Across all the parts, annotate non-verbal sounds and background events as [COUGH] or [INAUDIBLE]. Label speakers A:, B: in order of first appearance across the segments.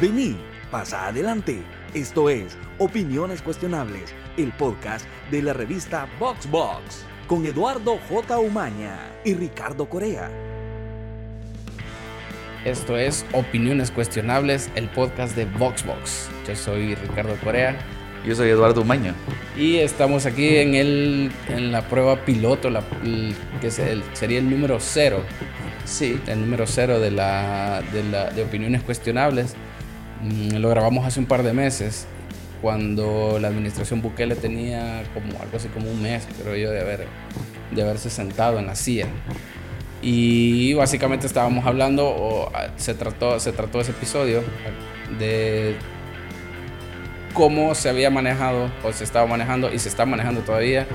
A: Vení, pasa adelante. Esto es Opiniones Cuestionables, el podcast de la revista VoxBox, con Eduardo J. Umaña y Ricardo Corea.
B: Esto es Opiniones Cuestionables, el podcast de VoxBox. Yo soy Ricardo Corea.
C: Yo soy Eduardo Umaña.
B: Y estamos aquí en, el, en la prueba piloto, la, que es el, sería el número cero.
C: Sí.
B: El número cero de, la, de, la, de Opiniones Cuestionables. Mm, lo grabamos hace un par de meses, cuando la administración Bukele tenía como algo así como un mes, creo yo, de, haber, de haberse sentado en la silla. Y básicamente estábamos hablando, o ah, se trató, se trató ese episodio de cómo se había manejado, o se estaba manejando, y se está manejando todavía,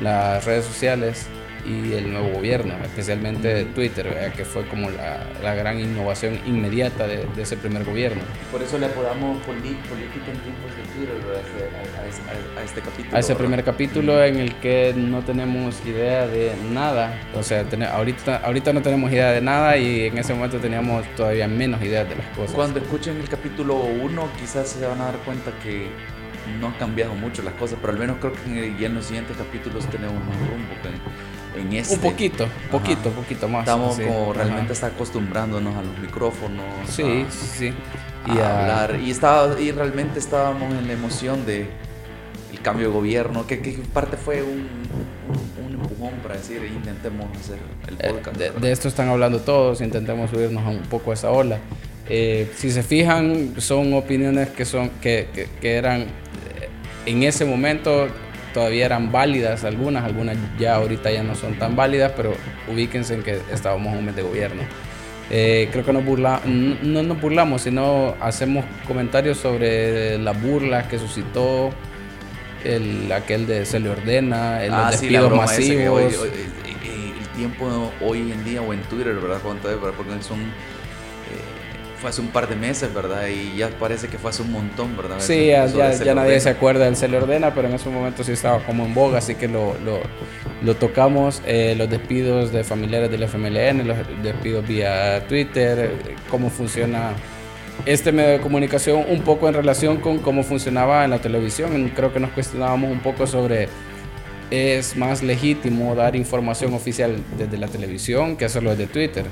B: las redes sociales y el nuevo gobierno, especialmente Twitter, que fue como la, la gran innovación inmediata de, de, ese primer gobierno.
C: Por eso le apodamos política en tiempos de Twitter a, a, a, este capítulo.
B: A ese primer capítulo en el que no tenemos idea de nada, o sea, ten, ahorita, ahorita no tenemos idea de nada y en ese momento teníamos todavía menos ideas de las cosas.
C: Cuando escuchen el capítulo 1 quizás se van a dar cuenta que no han cambiado mucho las cosas, pero al menos creo que ya en los siguientes capítulos tenemos más rumbo. Que en este.
B: Un poquito, poquito, Ajá. poquito más.
C: Estamos sí. como realmente está acostumbrándonos a los micrófonos.
B: Sí,
C: a,
B: sí, sí.
C: Y a, hablar. Y, estaba, y realmente estábamos en la emoción de el cambio de gobierno, que, que parte fue un, un, un, empujón para decir intentemos hacer el podcast.
B: De, de, esto están hablando todos, intentemos subirnos un poco a esa ola. Eh, si se fijan, son opiniones que, son, que, que, que eran en ese momento todavía eran válidas algunas, algunas ya ahorita ya no son tan válidas, pero ubíquense en que estábamos en un mes de gobierno. Eh, creo que nos burla, no, no nos burlamos, sino hacemos comentarios sobre las burlas que suscitó el, aquel de se le ordena, el
C: ah,
B: despidos
C: sí,
B: masivos.
C: Hoy, hoy, el tiempo hoy en día o en Twitter, ¿verdad? Porque son fue hace un par de meses, ¿verdad? Y ya parece que fue hace un montón, ¿verdad?
B: Sí, ya, ya, ya nadie se acuerda del Se le ordena, pero en ese momento sí estaba como en boga, así que lo, lo, lo tocamos. Eh, los despidos de familiares del FMLN, los despidos vía Twitter, cómo funciona este medio de comunicación, un poco en relación con cómo funcionaba en la televisión. Creo que nos cuestionábamos un poco sobre es más legítimo dar información oficial desde la televisión que hacerlo desde Twitter.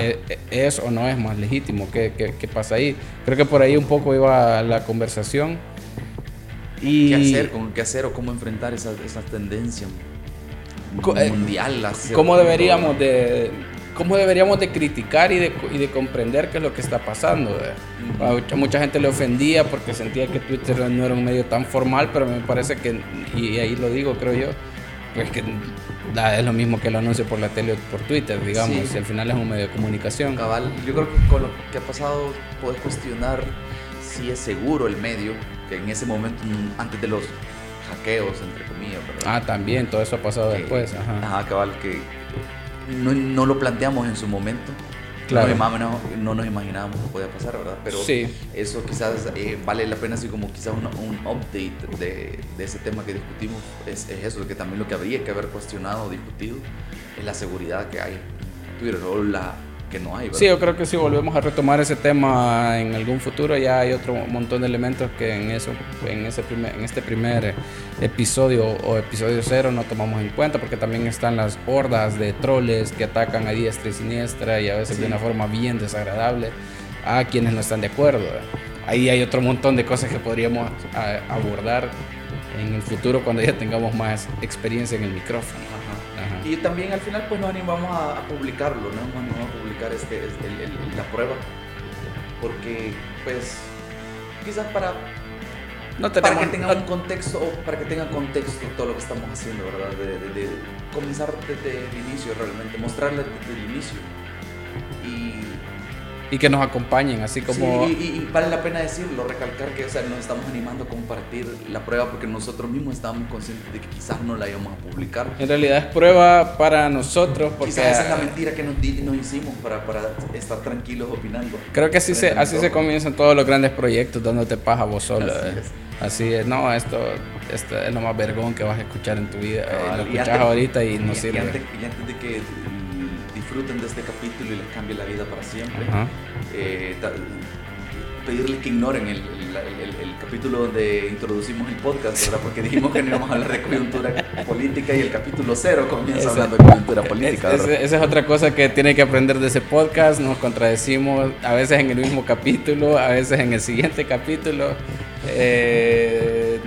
B: ¿Es, ¿Es, o no es más legítimo? ¿Qué, ¿Qué, qué, pasa ahí? Creo que por ahí un poco iba la conversación.
C: Y... ¿Qué hacer? ¿Qué hacer o cómo enfrentar esa, esa tendencia mundial?
B: ¿Cómo deberíamos de, cómo deberíamos de criticar y de, y de, comprender qué es lo que está pasando. A mucha gente le ofendía porque sentía que Twitter no era un medio tan formal, pero me parece que, y ahí lo digo, creo yo, pues que es lo mismo que el anuncio por la tele o por Twitter, digamos, sí. y al final es un medio de comunicación.
C: Cabal, yo creo que con lo que ha pasado puedes cuestionar si es seguro el medio, que en ese momento, antes de los hackeos, entre comillas, ¿verdad?
B: Ah, también, todo eso ha pasado que, después. Ajá.
C: Ajá, cabal, que no, no, lo planteamos en su momento.
B: Claro.
C: No, no, no, nos imaginábamos que podía pasar, ¿verdad? Pero
B: sí.
C: eso quizás eh, vale la pena así como quizás un, un update de, de, ese tema que discutimos. Es, es, eso, que también lo que habría que haber cuestionado o discutido es la seguridad que hay en Twitter o la que no hay. ¿verdad?
B: Sí, yo creo que si volvemos a retomar ese tema en algún futuro, ya hay otro montón de elementos que en, eso, en, ese primer, en este primer episodio o episodio cero no tomamos en cuenta, porque también están las hordas de troles que atacan a diestra y siniestra y a veces sí. de una forma bien desagradable a quienes no están de acuerdo. Ahí hay otro montón de cosas que podríamos abordar en el futuro cuando ya tengamos más experiencia en el micrófono.
C: Ajá. Y también al final pues nos animamos a, publicarlo, ¿no? Nos animamos a publicar este, este el, el, la prueba. Porque pues quizás para,
B: no tenemos,
C: para que tenga un contexto, para que tenga contexto todo lo que estamos haciendo, ¿verdad? De, de, de comenzar desde el inicio realmente, mostrarle desde el inicio. Y
B: y que nos acompañen, así como...
C: Sí, y, y, vale la pena decirlo, recalcar que o sea, nos estamos animando a compartir la prueba porque nosotros mismos estábamos conscientes de que quizás no la íbamos a publicar.
B: En realidad es prueba para nosotros porque...
C: Quizás esa es la mentira que nos, nos hicimos para, para, estar tranquilos opinando.
B: Creo que así, se, así se comienzan todos los grandes proyectos, dándote paja vos solo. Así, eh. es. así es, no, esto, esto, es lo más vergón que vas a escuchar en tu vida. Ah, lo escuchas antes, ahorita y no
C: y,
B: sirve.
C: Y antes, y antes de que disfruten de este capítulo y les cambie la vida para siempre. Eh, pedirles que ignoren el, capítulo donde introducimos el podcast, ¿verdad? Porque dijimos que no íbamos a hablar de coyuntura política y el capítulo cero comienza hablando de coyuntura política.
B: esa es otra cosa que tiene que aprender de ese podcast. Nos contradecimos a veces en el mismo capítulo, a veces en el siguiente capítulo. Eh,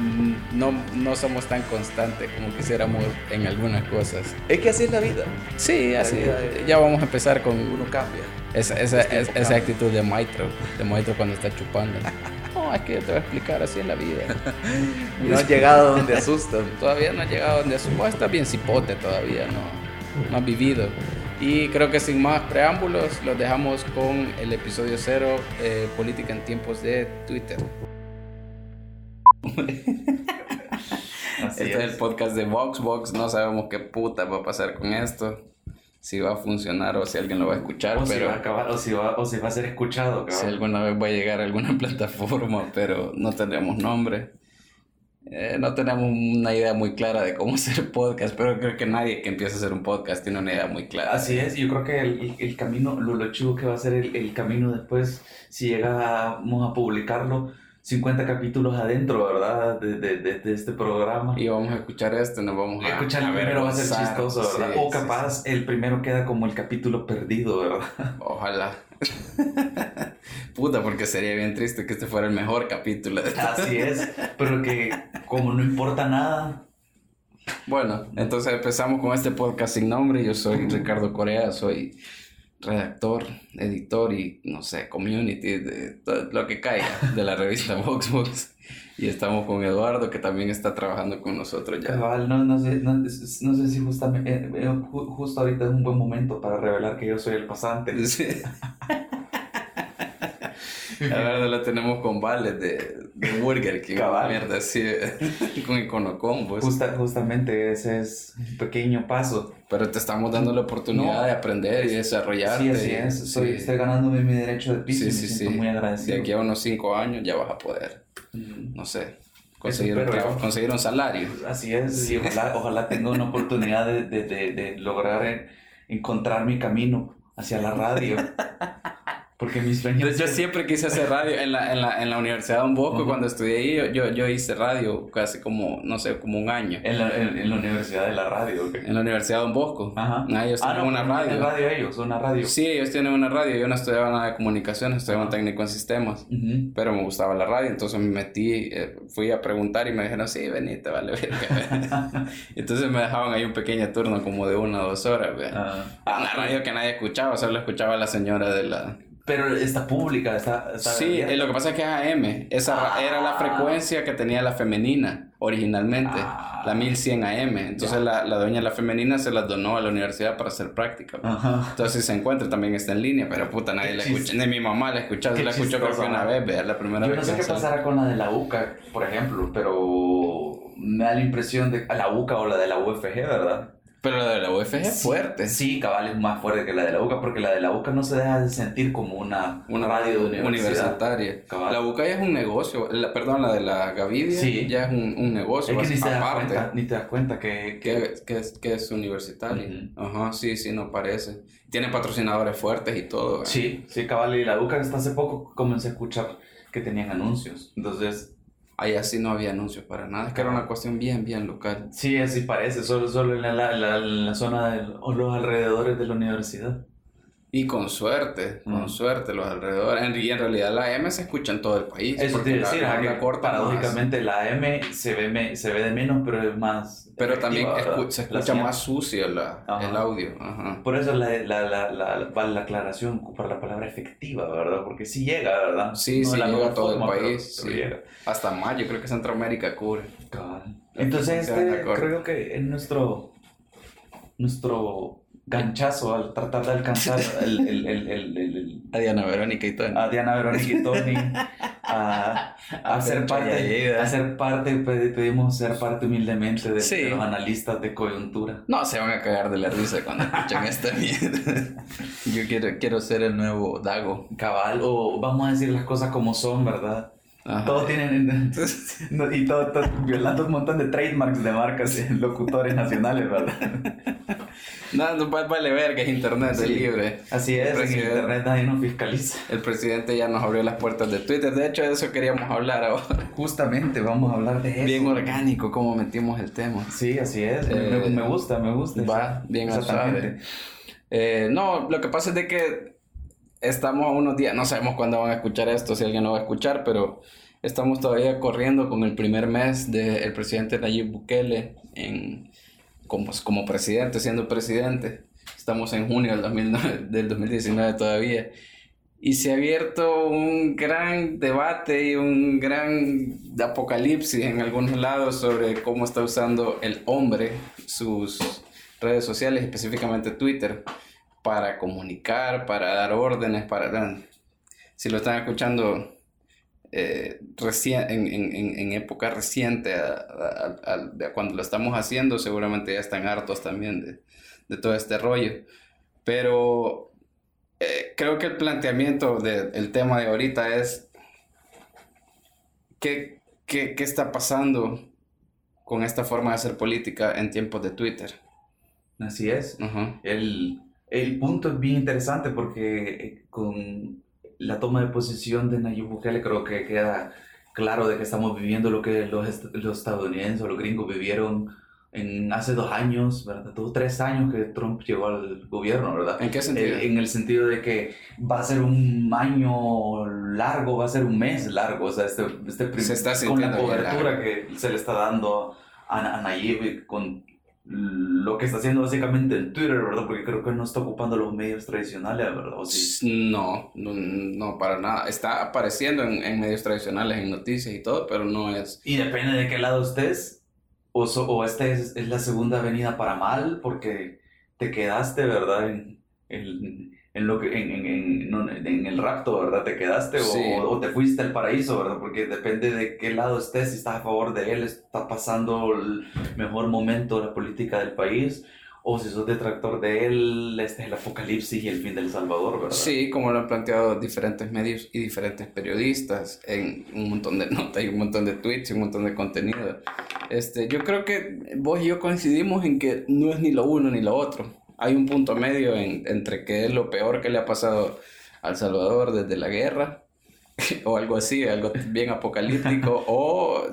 B: no, no somos tan constantes como quisiéramos en algunas cosas.
C: Es que así es la vida.
B: Sí, así. Ya vamos a empezar con.
C: Uno cambia.
B: Esa, esa, esa actitud de Maestro, de Maestro cuando está chupando. No, es que yo te voy a explicar, así es la vida. [LAUGHS]
C: no ha llegado donde asustan. [LAUGHS]
B: Todavía no ha llegado donde asustan. Está bien cipote todavía, no, no ha vivido. Y creo que sin más preámbulos, los dejamos con el episodio cero, eh, Política en tiempos de Twitter. [LAUGHS] este es. el podcast de Voxbox. No sabemos qué puta va a pasar con esto. Si va a funcionar o si alguien lo va a escuchar.
C: O
B: pero,
C: si va a acabar, o si va, o si va a ser escuchado.
B: Si alguna vez va a llegar a alguna [LAUGHS] plataforma, pero no tenemos nombre. Eh, no tenemos una idea muy clara de cómo [LAUGHS] hacer podcast, pero creo que nadie que empiece a hacer un podcast tiene una idea muy clara.
C: Así es, yo creo que el, el, camino, lo, lo chivo que va a ser el, el camino después, si llegamos a publicarlo, 50 capítulos adentro, ¿verdad? De, de, de, este programa.
B: Y vamos a escuchar este, nos vamos a...
C: Escuchar el primero va a ser chistoso, ¿verdad? o capaz el primero queda como el capítulo perdido, ¿verdad?
B: Ojalá. [LAUGHS] Puta, porque sería bien triste que este fuera el mejor capítulo.
C: Así es, pero que como no importa nada...
B: Bueno, entonces empezamos con este podcast sin nombre. Yo soy [LAUGHS] Ricardo Corea, soy redactor, editor y no sé, community, de todo lo que caiga de la revista [LAUGHS] Voxbox. Y estamos con Eduardo, que también está trabajando con nosotros ya.
C: no, no, sé, no, no sé si justamente, eh, eh, justo ahorita es un buen momento para revelar que yo soy el pasante. Sí. [LAUGHS]
B: A ver, la tenemos con vales de, de Burger King. [LAUGHS] Cabal. Mierda, sí, [LAUGHS] con Iconocom, pues.
C: justamente ese es un pequeño paso.
B: Pero te estamos dando la oportunidad de aprender y desarrollarte.
C: Sí, así es. Estoy, estoy ganándome mi derecho de piso sí, y me sí, siento muy agradecido.
B: De aquí a unos 5 años ya vas a poder, no sé, conseguir, un, trabajo, conseguir un salario.
C: Así es, y ojalá, ojalá tenga una oportunidad de, de, de, de lograr encontrar mi camino hacia la radio. [LAUGHS] Porque mis sueños...
B: Yo, siempre quise hacer radio en la, en la, en la Universidad de Don Bosco, cuando estudié ahí, yo, yo hice radio casi como, no sé, como un año.
C: ¿En la, en, la Universidad de la Radio?
B: En la Universidad de Don Bosco. Ajá. Ah, ellos ah, tienen una radio.
C: ¿En radio ellos? ¿Una radio?
B: Sí, ellos tienen una radio. Yo no estudiaba nada de comunicaciones, estudiaba un técnico en sistemas. Pero me gustaba la radio, entonces me metí, eh, fui a preguntar y me dijeron, sí, venite, vale, [LAUGHS] entonces me dejaban ahí un pequeño turno como de una o dos horas, ah. Una radio que nadie escuchaba, solo escuchaba la señora de la
C: pero está pública, está...
B: sí, eh, lo que pasa es que es AM. Esa era la ah. frecuencia que tenía la femenina originalmente, ah. la 1100 AM. Entonces la, la dueña de la femenina se la donó a la universidad para hacer práctica. Pues. Entonces si se encuentra también está en línea, pero puta, nadie la escucha. Ni mi mamá la escucha, la escuchó creo que una vez, vea, la primera
C: Yo
B: vez.
C: no sé qué pasará con la de la UCA, por ejemplo, pero me da la impresión de la UCA o la de la UFG, ¿verdad?
B: Pero la de la UFG es fuerte.
C: Sí, cabal es más fuerte que la de la UCA, porque la de la UCA no se deja de sentir como una,
B: una radio universitaria. La UCA ya es un negocio, la, perdón, la de la Gavidia ya es un, un negocio.
C: Es que ni te, das cuenta, ni te das cuenta que,
B: que... que, es, que es universitaria. Ajá, sí, sí, no parece. Tiene patrocinadores fuertes y todo.
C: Sí, sí, cabal, y la UCA hasta hace poco comencé a escuchar que tenían anuncios. Entonces
B: Ahí así no había anuncios para nada, es que era una cuestión bien, bien local.
C: Sí, así parece, solo, solo en la, la, la zona de, los alrededores de la universidad.
B: Y con suerte, con mm. suerte los alrededores. Y en realidad la M se escucha en todo el país.
C: Eso quiere decir, la, corta paradójicamente la M se ve, se ve de menos, pero es más.
B: Pero también se escucha más sucio la, el audio.
C: Por eso la, la, la, la, la aclaración por la palabra efectiva, ¿verdad? Porque sí llega, ¿verdad?
B: Sí, sí llega a todo el país. Hasta más, yo creo que Centroamérica cubre.
C: Entonces, este, creo que en nuestro. Nuestro ganchazo al tratar de alcanzar [LAUGHS] el, el, el, el,
B: a Diana Verónica y Tony.
C: A Diana Verónica y Tony. [LAUGHS] a, a, ser parte, a ser parte, pedimos ser parte humildemente de, los analistas de coyuntura.
B: No, se van a cagar de la risa cuando escuchan esta mierda. [LAUGHS] Yo quiero, quiero ser el nuevo Dago.
C: Cabal, o vamos a decir las cosas como son, ¿verdad? Todos tienen. y todo, violando un montón de trademarks de marcas locutores nacionales, ¿verdad?
B: No, no vale ver que es internet, es libre.
C: Así es, en internet nadie nos fiscaliza.
B: El presidente ya nos abrió las puertas de Twitter. De hecho, de eso queríamos hablar ahora.
C: Justamente, vamos a hablar de eso.
B: Bien orgánico, como metimos el tema.
C: Sí, así es. me, eh, gusta, me gusta.
B: Va, bien Exactamente. Eh, no, lo que pasa es de que estamos a unos días, no sabemos cuándo van a escuchar esto, si alguien lo va a escuchar, pero estamos todavía corriendo con el primer mes del presidente Nayib Bukele en como, como presidente, siendo presidente. Estamos en junio del, del 2019 todavía. Y se ha abierto un gran debate y un gran apocalipsis en algunos lados sobre cómo está usando el hombre sus redes sociales, específicamente Twitter, para comunicar, para dar órdenes, para... Si lo están escuchando eh, en, en, en, época reciente, a, cuando lo estamos haciendo, seguramente ya están hartos también de, de todo este rollo. Pero eh, creo que el planteamiento del tema de ahorita es ¿qué, qué, qué está pasando con esta forma de hacer política en tiempos de Twitter.
C: Así es. el, el, punto es bien interesante porque eh, con la toma de posición de Nayib Bukele creo que queda claro de que estamos viviendo lo que los, los estadounidenses o los gringos vivieron en hace dos años, ¿verdad? Dos, tres años que Trump llegó al gobierno, ¿verdad?
B: ¿En qué sentido?
C: en el sentido de que va a ser un año largo, va a ser un mes largo, o sea, este, este
B: se está
C: con la cobertura que se le está dando a, a Nayib, con lo que está haciendo básicamente en Twitter, ¿verdad? Porque creo que no está ocupando los medios tradicionales, ¿verdad?
B: No, no, no, para nada. Está apareciendo en, en, medios tradicionales, en noticias y todo, pero no es...
C: Y depende de qué lado estés, o, o esta es, es, la segunda venida para mal, porque te quedaste, ¿verdad? En, en, en, lo que, en, en, en, el rapto, ¿verdad? ¿Te quedaste o, o, te fuiste al paraíso, ¿verdad? Porque depende de qué lado estés, si estás a favor de él, está pasando el mejor momento de la política del país, o si sos detractor de él, este es el apocalipsis y el fin del Salvador, ¿verdad?
B: Sí, como lo han planteado diferentes medios y diferentes periodistas en un montón de notas y un montón de tweets y un montón de contenido. Este, yo creo que vos y yo coincidimos en que no es ni lo uno ni lo otro hay un punto medio entre que es lo peor que le ha pasado al Salvador desde la guerra, [LAUGHS] o algo así, algo bien apocalíptico, [LAUGHS] o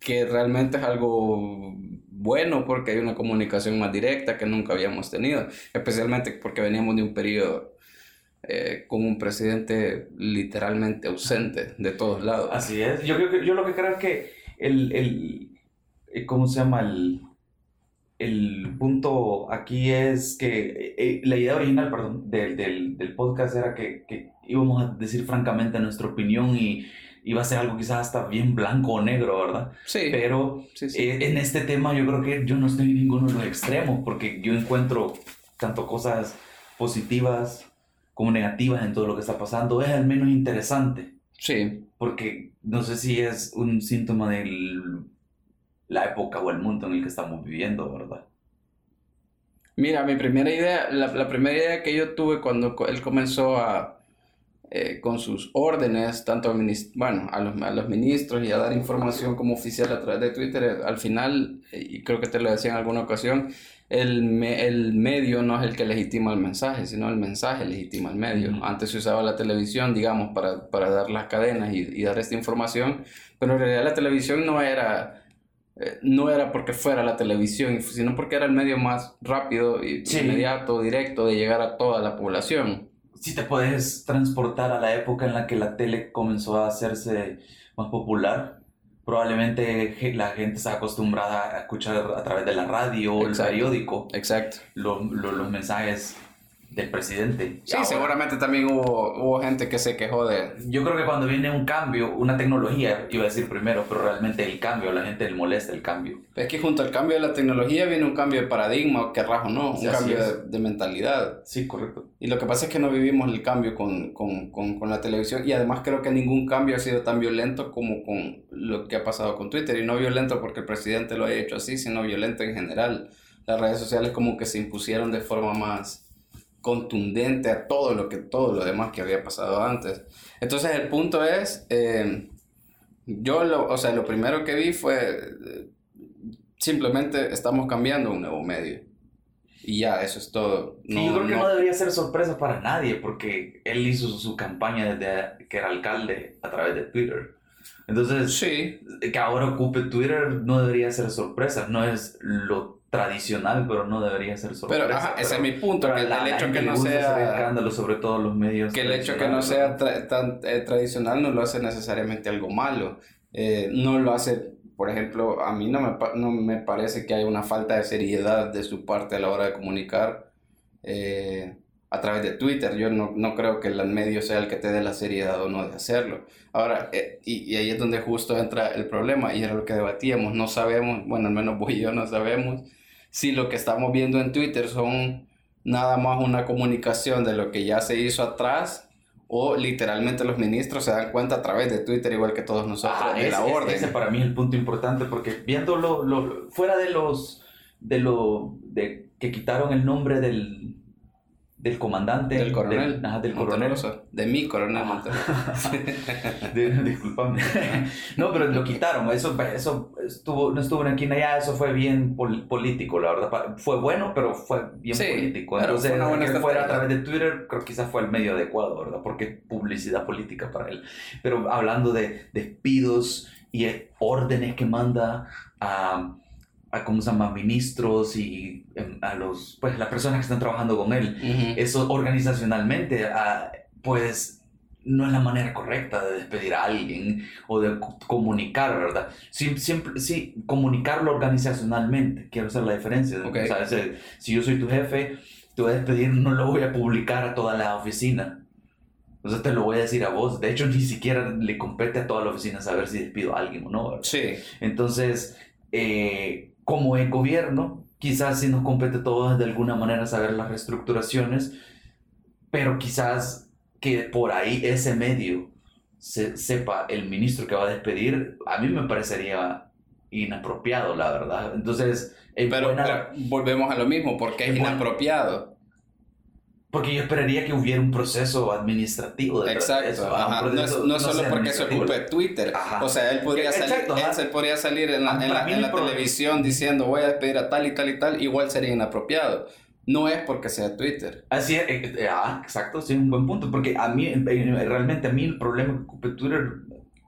B: que realmente es algo bueno porque hay una comunicación más directa que nunca habíamos tenido, especialmente porque veníamos de un periodo eh, con un presidente literalmente ausente de todos lados.
C: Así es, yo, yo lo que creo es que el, el ¿cómo se llama? El, el punto aquí es que eh, eh, la idea original perdón, del, del, del podcast era que, que, íbamos a decir francamente nuestra opinión y iba a ser algo quizás hasta bien blanco o negro, ¿verdad?
B: Sí.
C: Pero eh, en este tema yo creo que yo no estoy en ninguno de los extremos porque yo encuentro tanto cosas positivas como negativas en todo lo que está pasando. Es al menos interesante.
B: Sí.
C: Porque no sé si es un síntoma del la época o el mundo en el que estamos viviendo, ¿verdad?
B: Mira, mi primera idea, la, primera idea que yo tuve cuando él comenzó a, eh, con sus órdenes, tanto a, bueno, a, los, a los ministros y a dar información como oficial a través de Twitter, al final, y creo que te lo decía en alguna ocasión, el, el medio no es el que legitima el mensaje, sino el mensaje legitima el medio. Antes se usaba la televisión, digamos, para, para dar las cadenas y, y, dar esta información, pero en realidad la televisión no era eh, no era porque fuera la televisión, sino porque era el medio más rápido y inmediato, directo de llegar a toda la población.
C: Si te puedes transportar a la época en la que la tele comenzó a hacerse más popular, probablemente la gente está acostumbrada a escuchar a través de la radio o el periódico.
B: Exacto.
C: los mensajes del presidente.
B: Sí, seguramente también hubo, hubo gente que se quejó de...
C: Yo creo que cuando viene un cambio, una tecnología, iba a decir primero, pero realmente el cambio, a la gente le molesta el cambio.
B: Es que junto al cambio de la tecnología viene un cambio de paradigma, que rajo no, un cambio de, mentalidad.
C: Sí, correcto.
B: Y lo que pasa es que no vivimos el cambio con, con, con, con, la televisión y además creo que ningún cambio ha sido tan violento como con lo que ha pasado con Twitter. Y no violento porque el presidente lo haya hecho así, sino violento en general. Las redes sociales como que se impusieron de forma más contundente a todo lo que todo lo demás que había pasado antes. Entonces el punto es, eh, Yo, lo, o sea, lo primero que vi fue, eh, simplemente estamos cambiando un nuevo medio. Y ya, eso es todo.
C: No, yo creo que no, debería ser sorpresa para nadie, porque él hizo su, campaña desde que era alcalde a través de Twitter. Entonces, sí. que ahora ocupe Twitter no debería ser sorpresa, no es lo tradicional, pero no debería ser sorpresa.
B: Pero, ajá, ese es mi punto, que el hecho que no sea...
C: escándalo, sobre todo los medios.
B: Que el hecho que no sea tan eh, tradicional no lo hace necesariamente algo malo. Eh, no lo hace, por ejemplo, a mí no me, no me parece que haya una falta de seriedad de su parte a la hora de comunicar eh, a través de Twitter. Yo no, no, creo que el medio sea el que te dé la seriedad o no de hacerlo. Ahora, y, y ahí es donde justo entra el problema y era lo que debatíamos. No sabemos, bueno, al menos vos y yo no sabemos si lo que estamos viendo en Twitter son nada más una comunicación de lo que ya se hizo atrás o literalmente los ministros se dan cuenta a través de Twitter igual que todos nosotros
C: ah, de la orden. Ese para mí es el punto importante porque viéndolo lo, fuera de los de lo de que quitaron el nombre del del comandante.
B: Del coronel.
C: Del, del coronel.
B: De mi coronel. [LAUGHS] [LAUGHS]
C: Disculpame. [LAUGHS] no, pero lo quitaron. Eso, eso estuvo, no estuvo aquí ni allá. Eso fue bien político, la verdad. Fue bueno, pero fue bien político. Entonces, que fuera a través de Twitter, creo que quizás fue el medio adecuado, ¿verdad? Porque publicidad política para él. Pero hablando de despidos y órdenes que manda a a cómo se llama, ministros y em, a los, pues las personas que están trabajando con él. Eso organizacionalmente, ah, pues no es la manera correcta de despedir a alguien o de comunicar, ¿verdad? Sí, siempre, sí, comunicarlo organizacionalmente, quiero hacer la diferencia. O sea, si yo soy tu jefe, te voy a despedir, no lo voy a publicar a toda la oficina. O sea, te lo voy a decir a vos. De hecho, ni siquiera le compete a toda la oficina saber si despido a alguien o no.
B: Sí.
C: Entonces, eh, como el gobierno, quizás si nos compete todos de alguna manera saber las reestructuraciones, pero quizás que por ahí ese medio se, sepa el ministro que va a despedir, a mí me parecería inapropiado, la verdad. Entonces,
B: pero, volvemos a lo mismo, porque es inapropiado.
C: Porque yo esperaría que hubiera un proceso administrativo.
B: De Exacto. no, es, no solo porque se ocupe Twitter. O sea, él podría salir, él podría salir en la, en la, en la televisión diciendo voy a despedir a tal y tal y tal, igual sería inapropiado. No es porque sea Twitter.
C: Así es, eh, eh, ah, exacto, sí, un buen punto. Porque a mí, realmente a mí el problema que ocupe Twitter,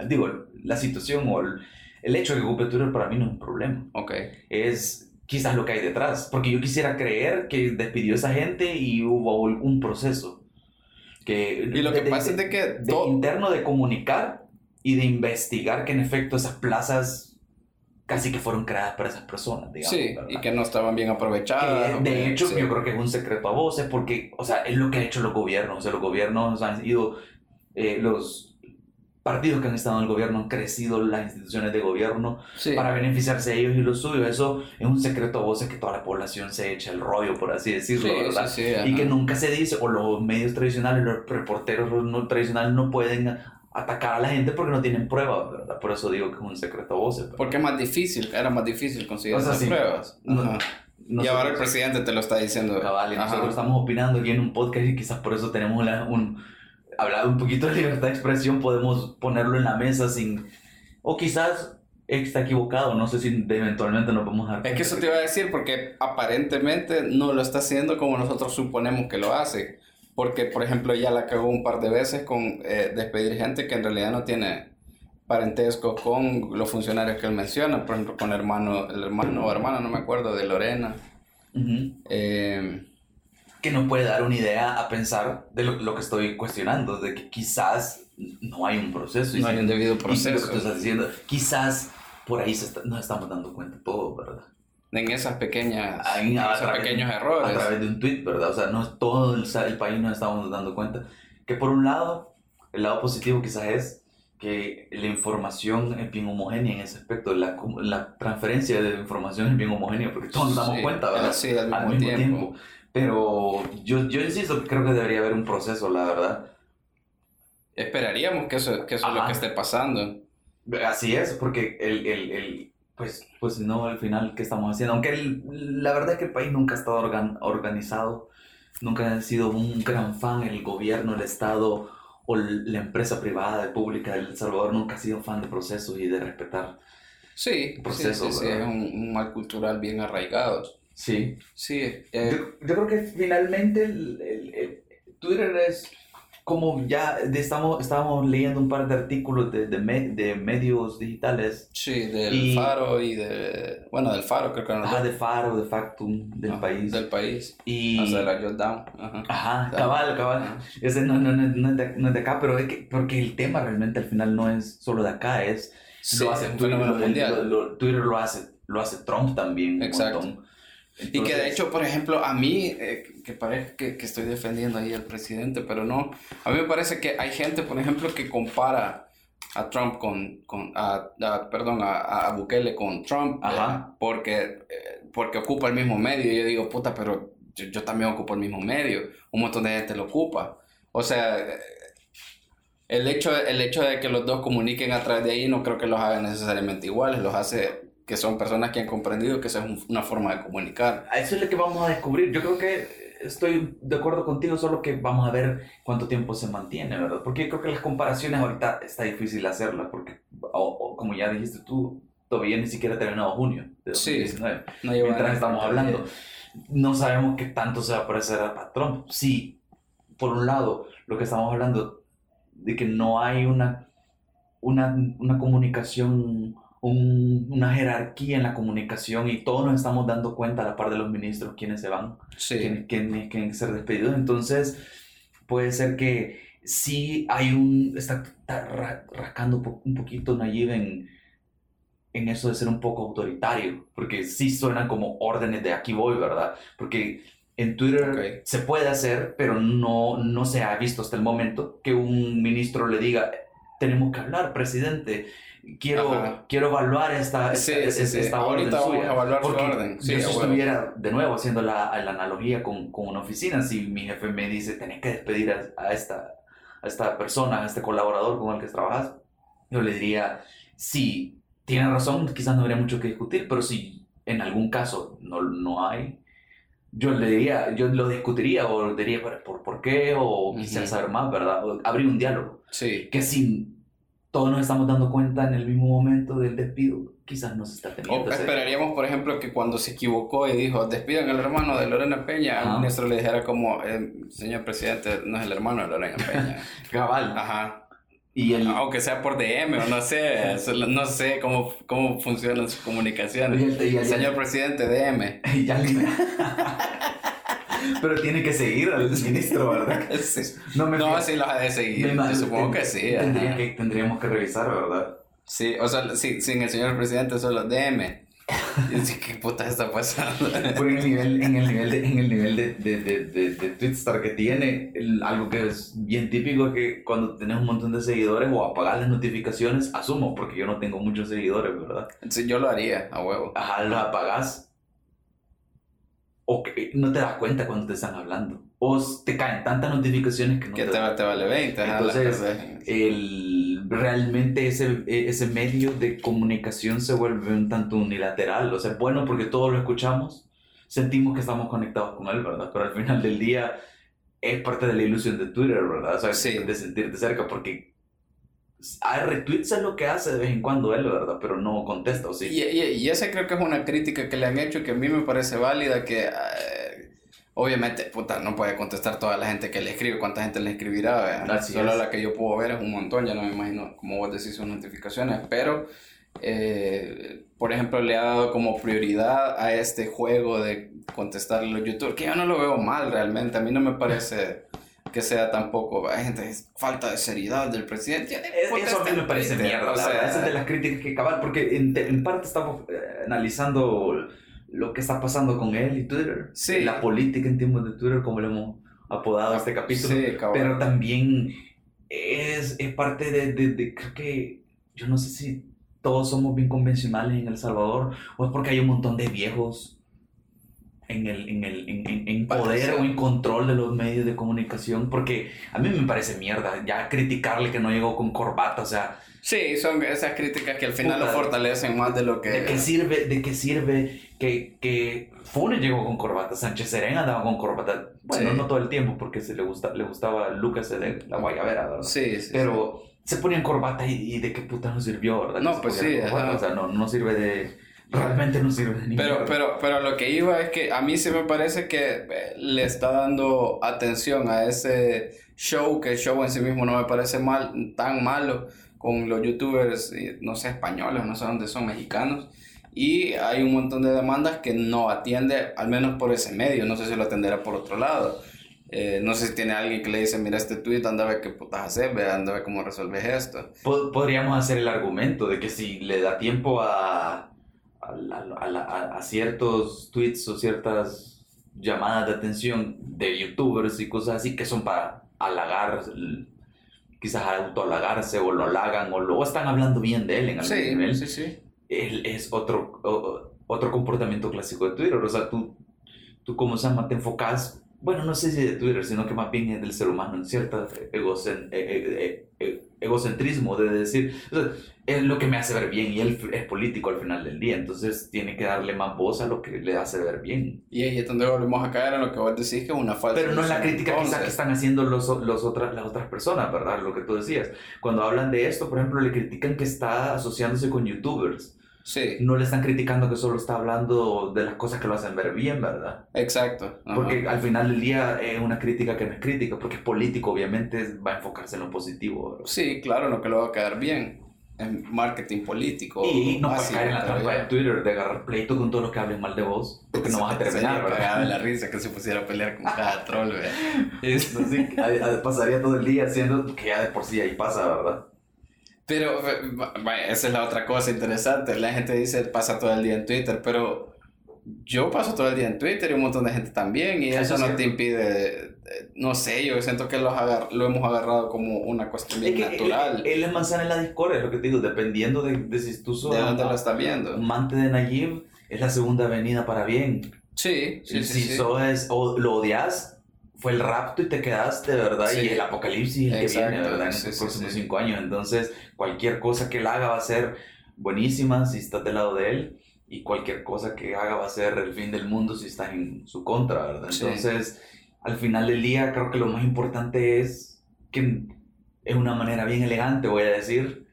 C: digo, la situación o el, el hecho de que ocupe Twitter para mí no es un problema.
B: Ok.
C: Es quizás lo que hay detrás. Porque yo quisiera creer que despidió a esa gente y hubo un proceso. Que,
B: y lo que pasa es de que...
C: De interno de comunicar y de investigar que en efecto esas plazas casi que fueron creadas para esas personas, digamos.
B: Sí, y que no estaban bien aprovechadas.
C: de hecho, yo creo que es un secreto a voces porque, o sea, es lo que han hecho los gobiernos. O sea, los gobiernos han ido, eh, los, partidos que han estado en el gobierno han crecido las instituciones de gobierno para beneficiarse de ellos y los suyos. Eso es un secreto a voces que toda la población se echa el rollo, por así decirlo, ¿verdad? y que nunca se dice, o los medios tradicionales, los reporteros no tradicionales no pueden atacar a la gente porque no tienen pruebas, ¿verdad? Por eso digo que es un secreto a voces.
B: Porque es más difícil, era más difícil conseguir esas pruebas. y ahora el presidente te lo está diciendo.
C: Cabal, y nosotros estamos opinando aquí en un podcast y quizás por eso tenemos un hablar un poquito de libertad de expresión, podemos ponerlo en la mesa sin... O quizás está equivocado, no sé si eventualmente nos vamos a
B: Es que eso te iba a decir, porque aparentemente no lo está haciendo como nosotros suponemos que lo hace. Porque, por ejemplo, ya la cagó un par de veces con eh, despedir gente que en realidad no tiene parentesco con los funcionarios que él menciona, por ejemplo, con el hermano, el hermano o hermana, no me acuerdo, de Lorena. eh,
C: que no puede dar una idea a pensar de lo, que estoy cuestionando, de que quizás no hay un proceso.
B: No hay un debido proceso.
C: diciendo, quizás por ahí se nos estamos dando cuenta todo, ¿verdad?
B: En esas pequeñas, esos pequeños errores.
C: A través de un tweet, ¿verdad? O sea, no es todo el, el país nos estamos dando cuenta. Que por un lado, el lado positivo quizás es que la información es bien homogénea en ese aspecto, la, la transferencia de información es bien homogénea, porque todos nos damos cuenta, ¿verdad?
B: Sí, al mismo, tiempo.
C: Pero yo, yo insisto, creo que debería haber un proceso, la verdad.
B: Esperaríamos que eso, que eso es lo que esté pasando.
C: Así es, porque el, el, el, pues, pues no, al final, ¿qué estamos haciendo? Aunque la verdad es que el país nunca ha estado organizado, nunca ha sido un gran fan el gobierno, el Estado o la empresa privada, pública de El Salvador nunca ha sido fan de procesos y de respetar
B: sí, procesos. Sí, sí, es un, mal cultural bien arraigado.
C: Sí.
B: Sí.
C: Eh, yo, creo que finalmente el, Twitter es como ya estamos, estábamos leyendo un par de artículos de, de, de medios digitales.
B: Sí, del Faro y de... Bueno, del Faro creo que no.
C: Ajá, de Faro, de Factum, del país.
B: Del país.
C: Y...
B: O sea, la Jotdown.
C: Ajá, Ajá cabal, cabal. Ese no, no, no, no, es de, no, es de, acá, pero es que, porque el tema realmente al final no es solo de acá, es...
B: Sí, lo hace Twitter.
C: Lo, Twitter lo hace, lo hace Trump también.
B: Exacto. Y que de hecho, por ejemplo, a mí, eh, que parece que, que, estoy defendiendo ahí al presidente, pero no, a mí me parece que hay gente, por ejemplo, que compara a Trump con, con a, perdón, a, a, Bukele con Trump,
C: Ajá.
B: Eh, porque, eh, porque ocupa el mismo medio. Y yo digo, puta, pero yo, yo, también ocupo el mismo medio. Un montón de gente lo ocupa. O sea, el hecho, el hecho de que los dos comuniquen a través de ahí no creo que los haga necesariamente iguales, los hace que son personas que han comprendido que esa es una forma de comunicar.
C: A eso es lo que vamos a descubrir. Yo creo que estoy de acuerdo contigo, solo que vamos a ver cuánto tiempo se mantiene, ¿verdad? Porque yo creo que las comparaciones ahorita está difícil hacerlas, porque como ya dijiste tú, todavía ni siquiera terminado junio de 2019. Sí, no Mientras estamos hablando, no sabemos qué tanto se va a parecer a Trump. Sí, por un lado, lo que estamos hablando de que no hay una, una, una comunicación, una jerarquía en la comunicación y todos nos estamos dando cuenta a la par de los ministros quienes se van,
B: sí.
C: quiénes quieren, quieren ser despedidos. Entonces, puede ser que sí hay un, está, rascando un poquito Nayib en, en eso de ser un poco autoritario, porque sí suenan como órdenes de aquí voy, ¿verdad? Porque en Twitter
B: okay.
C: se puede hacer, pero no, no se ha visto hasta el momento que un ministro le diga, tenemos que hablar, presidente. Quiero, quiero evaluar esta,
B: sí,
C: esta,
B: sí, sí.
C: esta
B: orden
C: Ahorita
B: suya.
C: Vamos
B: a evaluar
C: Porque
B: su orden. Sí,
C: yo si estuviera, de nuevo, haciendo la, la analogía con, con, una oficina, si mi jefe me dice, tenés que despedir a, a, esta, a esta persona, a este colaborador con el que trabajas, yo le diría, si tiene razón, quizás no habría mucho que discutir, pero si en algún caso no, no hay, yo le diría, yo lo discutiría o diría por, por, qué o quisiera uh -huh. saber más, ¿verdad? O abrir un diálogo.
B: Sí.
C: Que si todos nos estamos dando cuenta en el mismo momento del despido, quizás no se está teniendo.
B: O esperaríamos, por ejemplo, que cuando se equivocó y dijo, despidan al hermano de Lorena Peña, al ministro le dijera como, eh, señor presidente, no es el hermano de Lorena Peña. [LAUGHS]
C: Cabal.
B: Ajá.
C: Y el...
B: Aunque sea por DM o no sé, no sé cómo, cómo funcionan sus comunicaciones.
C: Y el, y el,
B: Señor presidente, DM. [LAUGHS]
C: Ya [LAUGHS] Pero tiene que seguir al ministro, ¿verdad? [LAUGHS]
B: Sí. No, me no sí los ha de seguir. Yo supongo que sí.
C: Tendría que, tendríamos que revisar, ¿verdad?
B: Sí, o sea, sí, sin el señor presidente solo DM. [LAUGHS] ¿qué puta está pasando?
C: Por el nivel, en el nivel de, en el nivel de, de, de, de, de Twitstar que tiene, el, algo que es bien típico es que cuando tenés un montón de seguidores o apagas las notificaciones, asumo, porque yo no tengo muchos seguidores, ¿verdad?
B: Sí, yo lo haría, a huevo.
C: Ajá, lo apagas o que no te das cuenta cuando te están hablando. O te caen tantas notificaciones que no
B: que te,
C: te,
B: te vale 20.
C: Entonces, el, realmente ese, ese medio de comunicación se vuelve un tanto unilateral. O sea, bueno porque todos lo escuchamos, sentimos que estamos conectados con él, ¿verdad? Pero al final del día es parte de la ilusión de Twitter, ¿verdad? O sea,
B: sí.
C: de sentirte cerca porque retweets es lo que hace de vez en cuando él, ¿verdad? Pero no contesta, ¿o sí?
B: Y, y, y esa creo que es una crítica que le han hecho que a mí me parece válida, que eh, obviamente, puta, no puede contestar toda la gente que le escribe, cuánta gente le escribirá,
C: Así
B: solo
C: es.
B: la que yo puedo ver es un montón, ya no me imagino cómo vos decís sus notificaciones, pero, eh, por ejemplo, le ha dado como prioridad a este juego de contestarle a los youtubers, que yo no lo veo mal realmente, a mí no me parece que sea tampoco, hay gente es falta de seriedad del presidente.
C: Eso a mí me parece mierda, o sea, esa es de las críticas que cabal, porque en, en parte estamos eh, analizando lo que está pasando con él y Twitter,
B: sí.
C: la política en tiempos de Twitter, como le hemos apodado a este capítulo,
B: sí,
C: pero también es, es parte de, de, de, creo que, yo no sé si todos somos bien convencionales en El Salvador, o es porque hay un montón de viejos en el, en el en, en poder o en control de los medios de comunicación, porque a mí me parece mierda ya criticarle que no llegó con corbata, o sea...
B: Sí, son esas críticas que al final lo fortalecen más de lo que...
C: ¿De qué sirve, de qué sirve que, que Funes llegó con corbata, Sánchez Serena andaba con corbata? Bueno, no todo el tiempo, porque se le, gusta, le gustaba Lucas de la guayabera, ¿verdad?
B: Sí, sí.
C: Pero se ponían corbata y, de qué puta no sirvió, ¿verdad?
B: No, pues sí.
C: o sea, no, no sirve de realmente no sirve de
B: Pero, pero, pero lo que iba es que a mí sí me parece que eh, le está dando atención a ese show, que el show en sí mismo no me parece mal, tan malo, con los youtubers, no sé, españoles, no sé dónde son, mexicanos. Y hay un montón de demandas que no atiende, al menos por ese medio, no sé si lo atenderá por otro lado. Eh, no sé si tiene alguien que le dice, mira este tweet, anda a ver qué putas hacer, anda a ver cómo resolves esto.
C: Podríamos hacer el argumento de que si le da tiempo a a, a, ciertos tweets o ciertas llamadas de atención de youtubers y cosas así que son para halagar, quizás autohalagarse o lo halagan o luego están hablando bien de él en algún
B: nivel. Sí, sí.
C: Él es otro, otro comportamiento clásico de Twitter. O sea, tú, tú como se llama, te enfocas, bueno, no sé si de Twitter, sino que más bien es del ser humano en cierta egocen, e, e, e, egocentrismo de decir, es lo que me hace ver bien y él es político al final del día, entonces tiene que darle más voz a lo que le hace ver bien.
B: Y ahí es donde volvemos a caer en lo que vos decís que es una falta.
C: Pero no es la crítica quizás que están haciendo los, los otras, las otras personas, ¿verdad? Lo que tú decías. Cuando hablan de esto, por ejemplo, le critican que está asociándose con youtubers.
B: Sí.
C: No le están criticando que solo está hablando de las cosas que lo hacen ver bien, ¿verdad?
B: Exacto.
C: Porque al final del día es una crítica que no es crítica, porque es político, obviamente va a enfocarse en lo positivo.
B: Sí, claro, lo que lo va a quedar bien. En marketing político.
C: Y no puedes caer en la trampa de Twitter de agarrar pleito con todos los que hablen mal de vos, porque no vas a terminar,
B: ¿verdad? la [LAUGHS] risa que se pusiera a pelear con cada troll, ¿verdad?
C: Esto sí, pasaría todo el día haciendo que ya de por sí ahí pasa, ¿verdad?
B: Pero, esa es la otra cosa interesante. La gente dice pasa todo el día en Twitter, pero yo paso todo el día en Twitter y un montón de gente también, y eso, no te impide, no sé, yo siento que lo hemos agarrado como una cuestión bien natural.
C: Él, es manzana en la discordia, es lo que te digo, dependiendo de, de si tú sos.
B: De dónde lo estás viendo.
C: Amante de Nayib, es la segunda avenida para bien.
B: Sí, sí,
C: sí.
B: Si
C: sos, o lo odias, fue el rapto y te quedaste, ¿verdad? Y el apocalipsis el que viene, ¿verdad? En estos próximos cinco años. Entonces, cualquier cosa que él haga va a ser buenísima si estás del lado de él. Y cualquier cosa que haga va a ser el fin del mundo si estás en su contra, ¿verdad? Entonces, al final del día, creo que lo más importante es que es una manera bien elegante, voy a decir,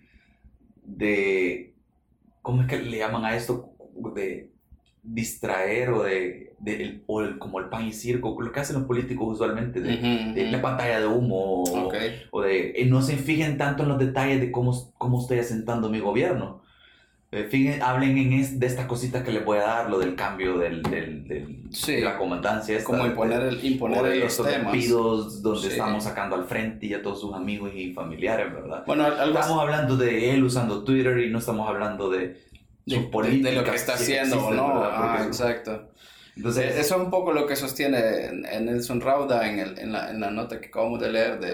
C: de. ¿Cómo es que le llaman a esto? De distraer o de, de o como el pan y circo, lo que hacen los políticos usualmente, de, la pantalla de humo o, de eh, no se fijen tanto en los detalles de cómo, cómo estoy asentando mi gobierno. Eh, hablen en de estas cositas que les voy a dar, lo del cambio del, del, de la comandancia.
B: como imponer, el, imponer
C: de
B: los
C: temas. donde estamos sacando al frente y a todos sus amigos y familiares, ¿verdad?
B: Bueno,
C: estamos hablando de él usando Twitter y no estamos hablando de
B: de, lo que está haciendo o no. Ah, exacto. Entonces, eso es un poco lo que sostiene Nelson Rauda en, el, en, la, en la nota que acabamos de leer de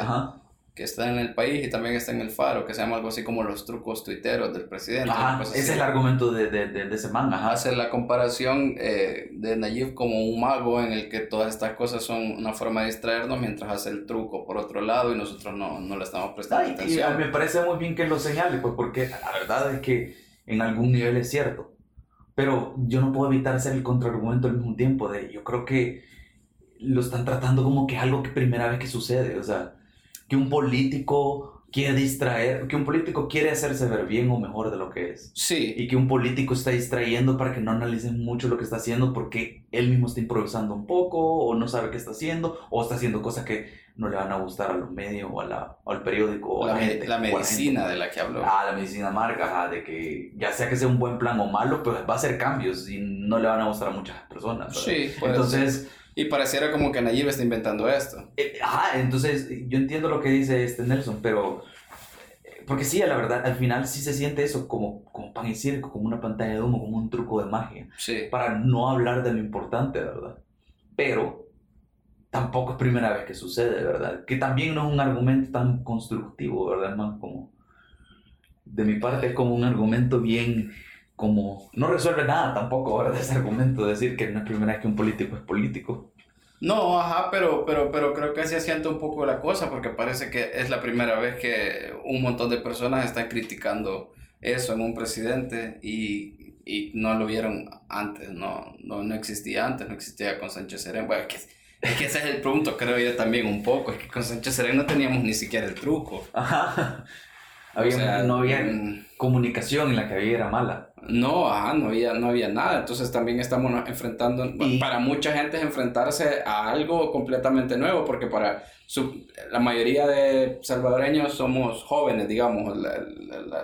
B: que está en el país y también está en el Faro, que se llama algo así como los trucos tuiteros del presidente.
C: ese es el argumento de, de, de, ese man.
B: Hace la comparación eh, de Nayib como un mago en el que todas estas cosas son una forma de distraernos mientras hace el truco por otro lado y nosotros no, no le estamos prestando atención.
C: Y me parece muy bien que lo señale, pues porque la verdad es que en algún nivel es cierto. Pero yo no puedo evitar ser el contraargumento al mismo tiempo de yo creo que lo están tratando como que algo que primera vez que sucede, o sea, que un político quiere distraer, que un político quiere hacerse ver bien o mejor de lo que es.
B: Sí.
C: Y que un político está distrayendo para que no analicen mucho lo que está haciendo porque él mismo está improvisando un poco o no sabe qué está haciendo o está haciendo cosas que no le van a gustar a los medios o, a la, al periódico o
B: la,
C: a la, gente.
B: La medicina de la que habló.
C: Ah, la medicina marca, de que ya sea que sea un buen plan o malo, pues va a hacer cambios y no le van a gustar a muchas personas.
B: Sí,
C: entonces...
B: Y pareciera como que Nayib está inventando esto.
C: Eh, ajá, entonces yo entiendo lo que dice este Nelson, pero... Eh, porque sí, la verdad, al final sí se siente eso como, como pan y circo, como una pantalla de humo, como un truco de magia.
B: Sí.
C: Para no hablar de lo importante, ¿verdad? Pero tampoco es primera vez que sucede, ¿verdad? Que también no es un argumento tan constructivo, ¿verdad? Más como, de mi parte es como un argumento bien, como no resuelve nada tampoco, ¿verdad? [LAUGHS] Ese argumento de decir que no es primera vez que un político es político.
B: No, ajá, pero, pero, pero creo que se asienta un poco la cosa porque parece que es la primera vez que un montón de personas están criticando eso en un presidente y, y no lo vieron antes, no, no, no existía antes, no existía con Sánchez Serén. Bueno, que, es que ese es el punto, creo yo también un poco, es que con Sánchez Serén no teníamos ni siquiera el truco.
C: Ajá. Había, no había mm, comunicación en la que había era mala.
B: No, ajá, no había, no había nada. Entonces también estamos enfrentando, para mucha gente es enfrentarse a algo completamente nuevo, porque para su, la mayoría de salvadoreños somos jóvenes, digamos, la,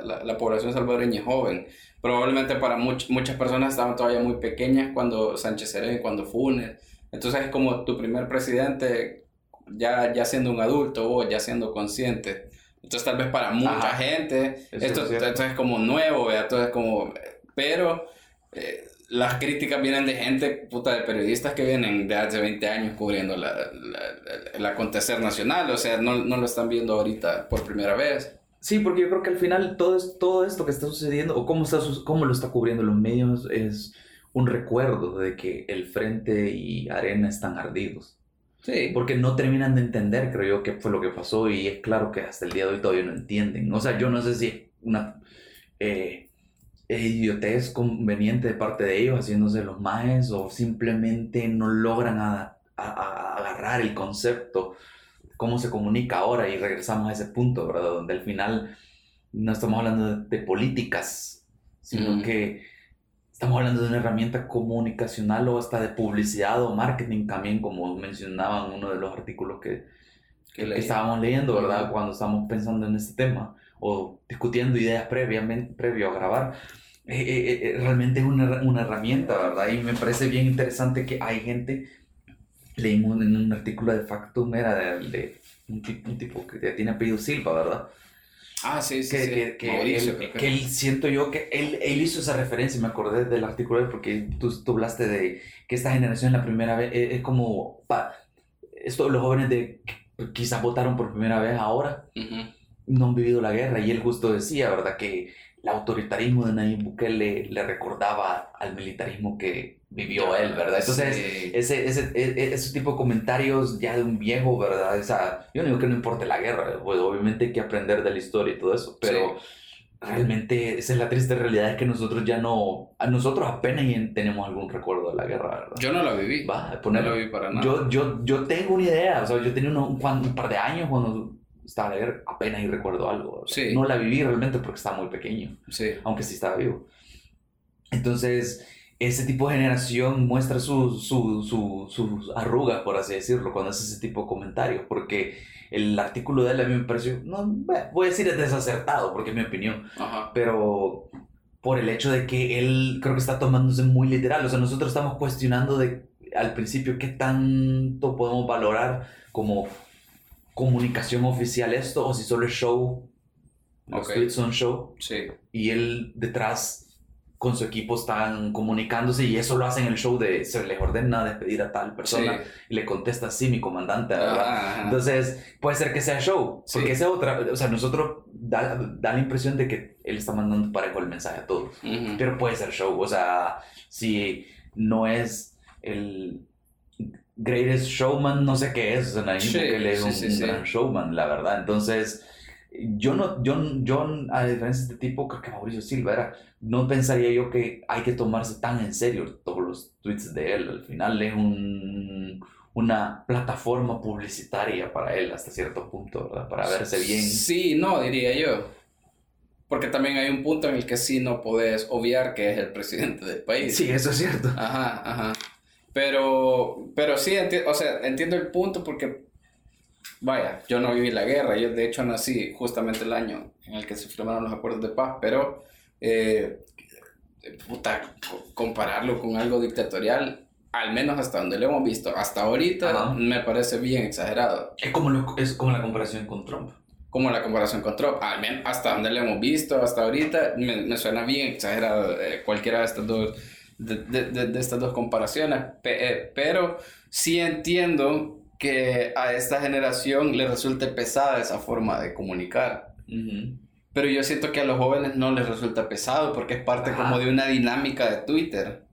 B: la, la, población salvadoreña es joven. Probablemente para muchas personas estaban todavía muy pequeñas cuando Sánchez Serén, cuando Funes. Entonces es como tu primer presidente ya, ya siendo un adulto o ya siendo consciente. Entonces tal vez para mucha gente esto, esto, es como nuevo, esto es como... Pero eh, las críticas vienen de gente, puta, de periodistas que vienen de hace 20 años cubriendo la, el acontecer nacional, o sea, no, no, lo están viendo ahorita por primera vez.
C: Sí, porque yo creo que al final todo, es, todo esto que está sucediendo, o cómo, está, cómo lo está cubriendo los medios, es un recuerdo de que el frente y arena están ardidos. Sí. Porque no terminan de entender, creo yo, qué fue lo que pasó y es claro que hasta el día de hoy todavía no entienden. O sea, yo no sé si una eh, idiotez conveniente de parte de ellos haciéndose los majes o simplemente no logran a, agarrar el concepto, cómo se comunica ahora y regresamos a ese punto, ¿verdad? Donde al final no estamos hablando de, políticas, sino que Estamos hablando de una herramienta comunicacional o hasta de publicidad o marketing también, como mencionaban uno de los artículos que, que, estábamos leyendo, ¿verdad? Cuando estábamos pensando en este tema o discutiendo ideas previamente, previo a grabar. Eh, eh, eh, realmente es una, una, herramienta, ¿verdad? Y me parece bien interesante que hay gente, leímos en un artículo de Factum, era de, de un, tipo, un tipo que tiene apellido Silva, ¿verdad?
B: Ah, sí, sí,
C: que, Que, él, que, él, siento yo que él, él, hizo esa referencia, me acordé del artículo porque tú, tú hablaste de que esta generación la primera vez es, como, pa, esto, los jóvenes de quizás votaron por primera vez ahora, no han vivido la guerra y él justo decía, ¿verdad? Que el autoritarismo de Nayib Bukele le recordaba al militarismo que vivió él, ¿verdad? Entonces, ese, ese, e, e, ese, tipo de comentarios ya de un viejo, ¿verdad? Esa, yo no digo que no importe la guerra, pues obviamente hay que aprender de la historia y todo eso, pero realmente esa es la triste realidad, es que nosotros ya no, nosotros apenas tenemos algún recuerdo de la guerra, ¿verdad?
B: Yo no la viví.
C: Va, no la viví para nada. Yo, yo, yo tengo una idea, o sea, yo tenía un, un par de años cuando estaba a leer, apenas y recuerdo algo. Sí. No la viví realmente porque estaba muy pequeño, sí. aunque sí estaba vivo. Entonces, ese tipo de generación muestra sus su, su, su, arrugas, por así decirlo, cuando hace ese tipo de comentarios, porque el artículo de él a mí me pareció, no, voy a decir es desacertado, porque es mi opinión, pero por el hecho de que él creo que está tomándose muy literal, o sea, nosotros estamos cuestionando de al principio qué tanto podemos valorar como comunicación oficial esto o si solo es show. Tweets son show.
B: Sí.
C: Y él detrás con su equipo están comunicándose y eso lo hacen en el show de se les ordena despedir a tal persona y le contesta sí mi comandante ¿verdad? entonces puede ser que sea show porque esa otra o sea nosotros da, da, la impresión de que él está mandando parejo el mensaje a todos pero puede ser show o sea si no es el greatest showman, no sé qué es, o sea, sí, él es un, gran showman, la verdad. Entonces, yo no, yo, yo, a diferencia de este tipo, creo que Mauricio Silva era, no pensaría yo que hay que tomarse tan en serio todos los tweets de él. Al final es un, una plataforma publicitaria para él hasta cierto punto, ¿verdad? Para verse bien.
B: Sí, no, diría yo. Porque también hay un punto en el que sí no puedes obviar que es el presidente del país.
C: Sí, eso es cierto.
B: Ajá, ajá. Pero, pero sí, o sea, entiendo el punto porque, vaya, yo no viví la guerra, yo de hecho nací justamente el año en el que se firmaron los acuerdos de paz, pero, eh, puta, compararlo con algo dictatorial, al menos hasta donde lo hemos visto, hasta ahorita, me parece bien exagerado.
C: Es como, es como la comparación con Trump
B: como la comparación con Trump, al menos hasta donde lo hemos visto, hasta ahorita, me, me suena bien exagerado eh, cualquiera de estas dos de, de, de estas dos comparaciones, eh, pero sí entiendo que a esta generación le resulte pesada esa forma de comunicar. pero yo siento que a los jóvenes no les resulta pesado porque es parte como de una dinámica de Twitter.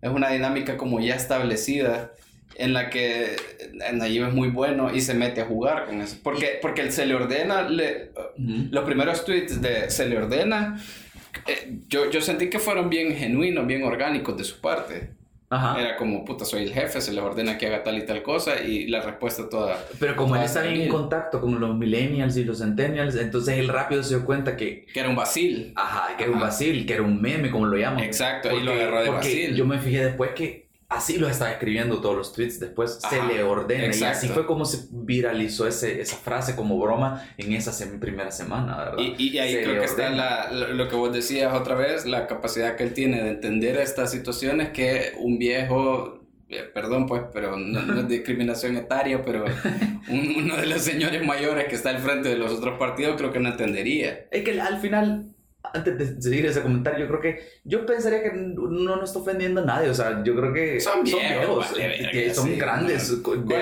B: Es una dinámica como ya establecida en la que Nayib es muy bueno y se mete a jugar con eso. Porque, porque se le ordena, le, los primeros tweets de se le ordena, eh, yo, yo sentí que fueron bien genuinos, bien orgánicos de su parte. Era como, puta, soy el jefe, se le ordena que haga tal y tal cosa y la respuesta toda.
C: Pero como él está bien en contacto con los millennials y los centennials, entonces él rápido se dio cuenta que...
B: Que era un vacil.
C: Ajá, que era un vacil, que era un meme, como lo llaman.
B: Exacto, y lo agarró de vacil.
C: Yo me fijé después que así lo estaba escribiendo todos los tweets después se le ordena y así fue como se viralizó ese, esa frase como broma en esa primera semana ¿verdad?
B: y, ahí creo que está la, lo, que vos decías otra vez la capacidad que él tiene de entender estas situaciones que un viejo eh, perdón pues pero no, es [LAUGHS] discriminación etaria pero uno de los señores mayores que está al frente de los otros partidos creo que no entendería.
C: Es que al final antes de seguir ese comentario, yo creo que yo pensaría que no nos está ofendiendo a nadie. O sea, yo creo que
B: son viejos,
C: son grandes.
B: De?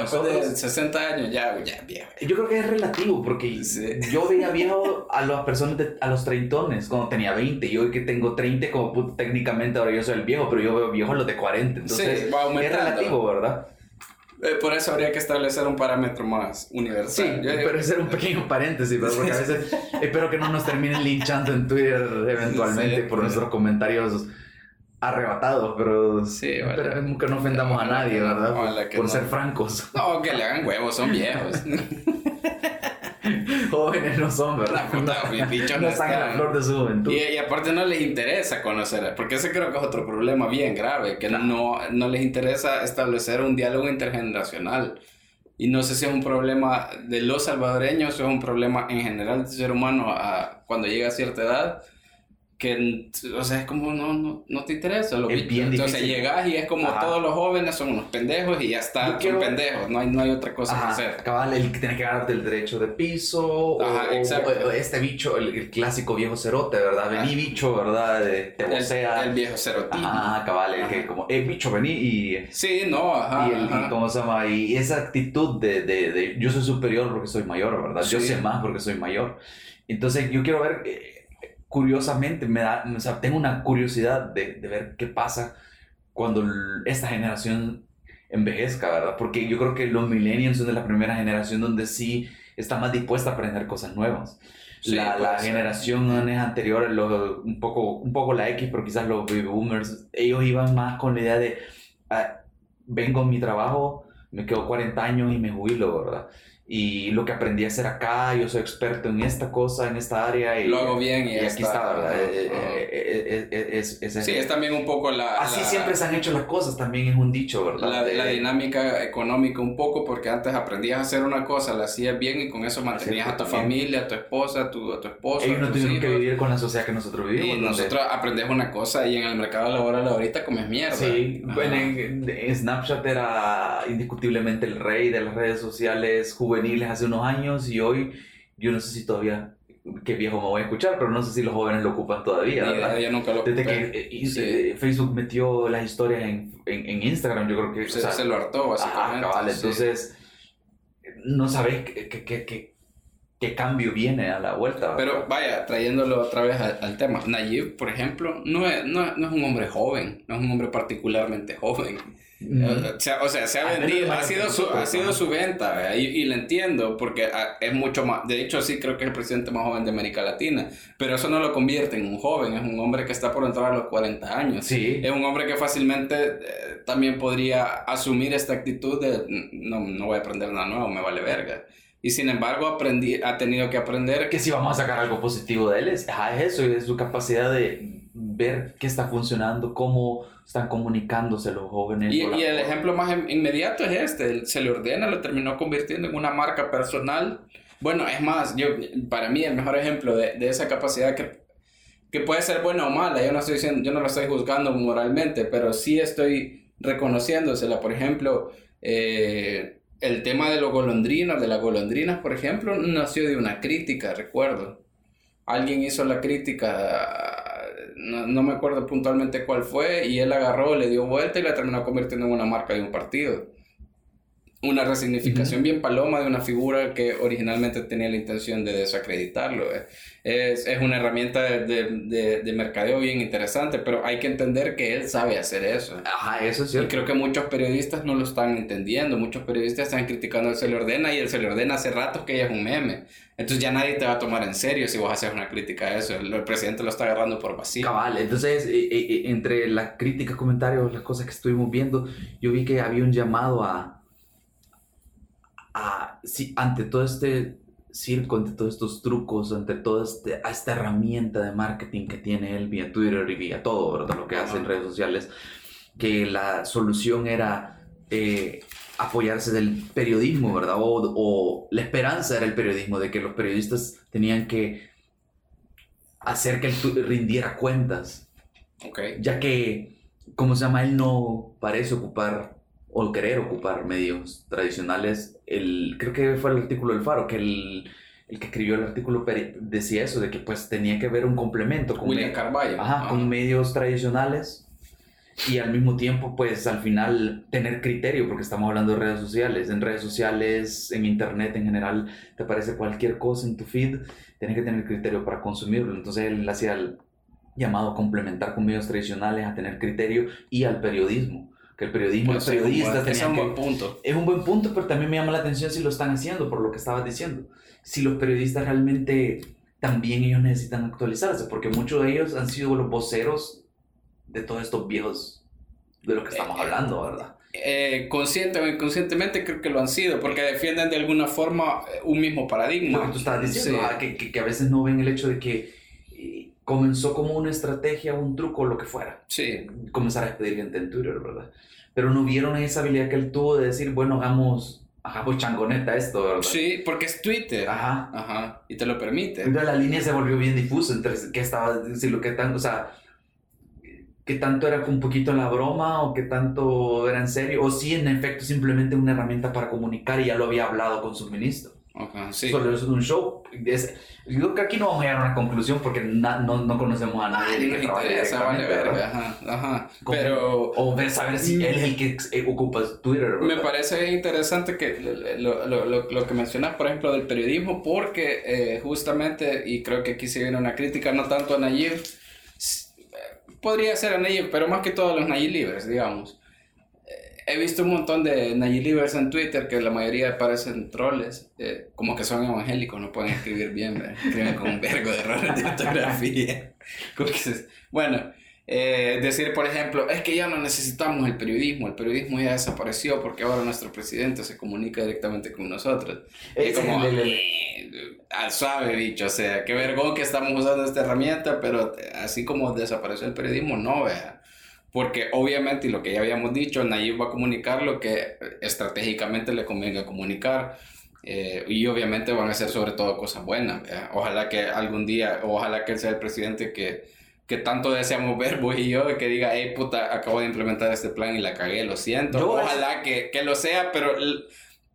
B: Después de 60 años, ya, ya viejo.
C: Yo creo que es relativo, porque yo veía viejo a las personas, de, a los treintones, cuando tenía 20. Y hoy que tengo 30, como técnicamente ahora yo soy el viejo, pero yo veo viejo a los de 40. Entonces, es relativo, ¿verdad?
B: Eh, por eso habría que establecer un parámetro más universal.
C: Sí, pero hacer un pequeño paréntesis, porque a veces [LAUGHS] espero que no nos terminen linchando en Twitter eventualmente por nuestros comentarios arrebatados, pero,
B: sí,
C: que no ofendamos a nadie, ¿verdad? por ser francos.
B: No, que le hagan huevos, son viejos. [LAUGHS] [LAUGHS]
C: jóvenes no son, ¿verdad? [LAUGHS]
B: no,
C: no están en la flor de su juventud.
B: Y, aparte no les interesa conocer, porque ese creo que es otro problema bien grave, que no, no les interesa establecer un diálogo intergeneracional. Y no sé si es un problema de los salvadoreños o es un problema en general del ser humano a, cuando llega a cierta edad que, o sea, es como no, no, no te interesa lo es bien Entonces llegas y es como todos los jóvenes son unos pendejos y ya está, son pendejos, no hay, no hay otra cosa que hacer.
C: Cabal, el que tiene que ganarte el derecho de piso, Ajá, o, este bicho, el, clásico viejo cerote, ¿verdad? Vení bicho, ¿verdad? De,
B: sea, el, viejo cerote.
C: Ah, cabal, el que como, eh, bicho, vení y...
B: Sí, no, ajá.
C: Y, el, ¿cómo se llama? Y esa actitud de, de, de, yo soy superior porque soy mayor, ¿verdad? Yo sé más porque soy mayor. Entonces yo quiero ver... Curiosamente, me da, o sea, tengo una curiosidad de, de ver qué pasa cuando esta generación envejezca, ¿verdad? Porque yo creo que los millennials son de la primera generación donde sí está más dispuesta a aprender cosas nuevas. la, la generación anterior, un, poco, un poco la X, pero quizás los baby boomers, ellos iban más con la idea de, ah, vengo a mi trabajo, me quedo 40 años y me jubilo, ¿verdad? Y lo que aprendí a hacer acá, yo soy experto en esta cosa, en esta área. Y,
B: lo hago bien y,
C: aquí está, ¿verdad? Eh, eh,
B: eh, es, sí, es también un poco la...
C: Así siempre se han hecho las cosas, también es un dicho, ¿verdad?
B: La, dinámica económica un poco, porque antes aprendías a hacer una cosa, la hacías bien y con eso mantenías a tu familia, a tu esposa, a tu, a tu esposo.
C: Ellos no tuvieron que vivir con la sociedad que nosotros vivimos.
B: Y nosotros aprendemos una cosa y en el mercado laboral ahorita comes mierda.
C: Sí, bueno, Snapchat era indiscutiblemente el rey de las redes sociales juveniles hace unos años y hoy yo no sé si todavía qué viejo me voy a escuchar, pero no sé si los jóvenes lo ocupan todavía. Desde que eh, eh, Facebook metió las historias en, en, Instagram, yo creo que...
B: Se, se lo hartó, básicamente.
C: Entonces, no sabes qué, qué, qué, qué, cambio viene a la vuelta.
B: Pero vaya, trayéndolo otra vez al, tema, Nayib, por ejemplo, no es, no, no es un hombre joven, no es un hombre particularmente joven. O sea, o sea, se ha vendido, ha sido, su, ha sido su venta, y, y, lo entiendo, porque ah, es mucho más, de hecho sí creo que es el presidente más joven de América Latina, pero eso no lo convierte en un joven, es un hombre que está por entrar a los 40 años.
C: Sí.
B: Es un hombre que fácilmente eh, también podría asumir esta actitud de, no, no voy a aprender nada nuevo, me vale verga. Y sin embargo aprendí, ha tenido que aprender...
C: Que si vamos a sacar algo positivo de él, es, es eso, es su capacidad de ver qué está funcionando, cómo están comunicándose los jóvenes.
B: Y, y el ejemplo más inmediato es este, se le ordena, lo terminó convirtiendo en una marca personal. Bueno, es más, yo, para mí el mejor ejemplo de, de esa capacidad que, que puede ser buena o mala, yo no, estoy diciendo, yo no lo estoy juzgando moralmente, pero sí estoy reconociéndosela. Por ejemplo, eh, el tema de los golondrinos, de las golondrinas, por ejemplo, nació de una crítica, recuerdo. Alguien hizo la crítica no, me acuerdo puntualmente cuál fue, y él agarró, le dio vuelta y la terminó convirtiendo en una marca de un partido. Una resignificación bien paloma de una figura que originalmente tenía la intención de desacreditarlo. Es, es una herramienta de, de, de mercadeo bien interesante, pero hay que entender que él sabe hacer eso.
C: Ajá, eso es
B: Y
C: cierto.
B: creo que muchos periodistas no lo están entendiendo. Muchos periodistas están criticando a Se le ordena y él se le ordena hace rato que ella es un meme. Entonces ya nadie te va a tomar en serio si vos haces una crítica a eso. El, el presidente lo está agarrando por vacío.
C: Cabal, entonces eh, eh, eh, entre las críticas, comentarios, las cosas que estuvimos viendo, yo vi que había un llamado a, a sí, ante todo este circo, ante todos estos trucos, ante toda este, a esta herramienta de marketing que tiene él vía Twitter y vía todo, ¿verdad? Lo que hace en redes sociales, que la solución era eh, apoyarse del periodismo, ¿verdad? O, o la esperanza era el periodismo, de que los periodistas tenían que hacer que él rindiera cuentas ya que, como se llama, él no parece ocupar o querer ocupar medios tradicionales. El, creo que fue el artículo del Faro, que el, el que escribió el artículo decía eso, de que pues tenía que haber un complemento con,
B: William Carballo.
C: ajá,
B: Ajá.
C: con medios tradicionales y al mismo tiempo pues al final tener criterio, porque estamos hablando de redes sociales. En redes sociales, en internet en general, te aparece cualquier cosa en tu feed, tienes que tener criterio para consumirlo. Entonces él hacía el llamado a complementar con medios tradicionales, a tener criterio y al periodismo. Que el periodismo, los
B: Ese es un
C: periodistas
B: buen- es un
C: que...
B: buen punto.
C: Es un buen punto, pero también me llama la atención si lo están haciendo, por lo que estabas diciendo. Si los periodistas realmente también ellos necesitan actualizarse, porque muchos de ellos han sido los voceros de todos estos viejos de lo que estamos
B: Eh,
C: hablando, ¿verdad?
B: Eh, consciente o inconscientemente creo que lo han sido, porque defienden de alguna forma un mismo paradigma.
C: Lo que tú estabas diciendo,
B: Sí.
C: ah, que, que- que a veces no ven el hecho de que comenzó como una estrategia, un truco, lo que fuera.
B: Sí,
C: comenzar a despedir gente en Twitter, ¿verdad? Pero no vieron esa habilidad que él tuvo de decir, bueno, hagamos, hagamos changoneta esto, ¿verdad?
B: sí, porque es Twitter.
C: Ajá.
B: Ajá, y te lo permite.
C: Entonces la línea se volvió bien difusa entre qué estaba, si lo que tanto, o sea, qué tanto era un poquito la broma o qué tanto era en serio, o si en efecto simplemente una herramienta para comunicar y ya lo había hablado con su ministro.
B: Ajá, sí.
C: Solo es un show. Es- yo creo que aquí no vamos a llegar a una conclusión porque na- no, no conocemos a nadie.
B: Ay, no
C: que trabaje
B: interesa, vale. Ajá, ajá. Pero
C: O ver, saber si él es el que eh, ocupa Twitter, ¿verdad?
B: me parece interesante que lo, lo, lo, lo que mencionas, por ejemplo, del periodismo, porque eh, justamente, y creo que aquí se viene una crítica no tanto a Nayib, eh, podría ser a Nayib, pero más que todo a los Nayib libres, digamos. He visto un montón de Nayib libres en Twitter que la mayoría parecen troles, eh, como que son evangélicos, no pueden escribir bien, ¿verdad? escriben con un vergo de errores de ortografía. [LAUGHS] Bueno, eh, decir, por ejemplo, es que ya no necesitamos el periodismo, el periodismo ya desapareció porque ahora nuestro presidente se comunica directamente con nosotros.
C: Es
B: como, eh, al suave, bicho, o sea, qué vergón que estamos usando esta herramienta, pero así como desapareció el periodismo, no, vea. Porque obviamente, y lo que ya habíamos dicho, Nayib va a comunicar lo que estratégicamente le convenga comunicar. eh, y obviamente van a ser sobre todo cosas buenas. vea. Ojalá que algún día, ojalá que él sea el presidente que, que tanto deseamos ver [LAUGHS] vos y yo, que diga, hey puta, acabo de implementar este plan y la cagué, lo siento.
C: Yo-
B: Ojalá que, que lo sea, pero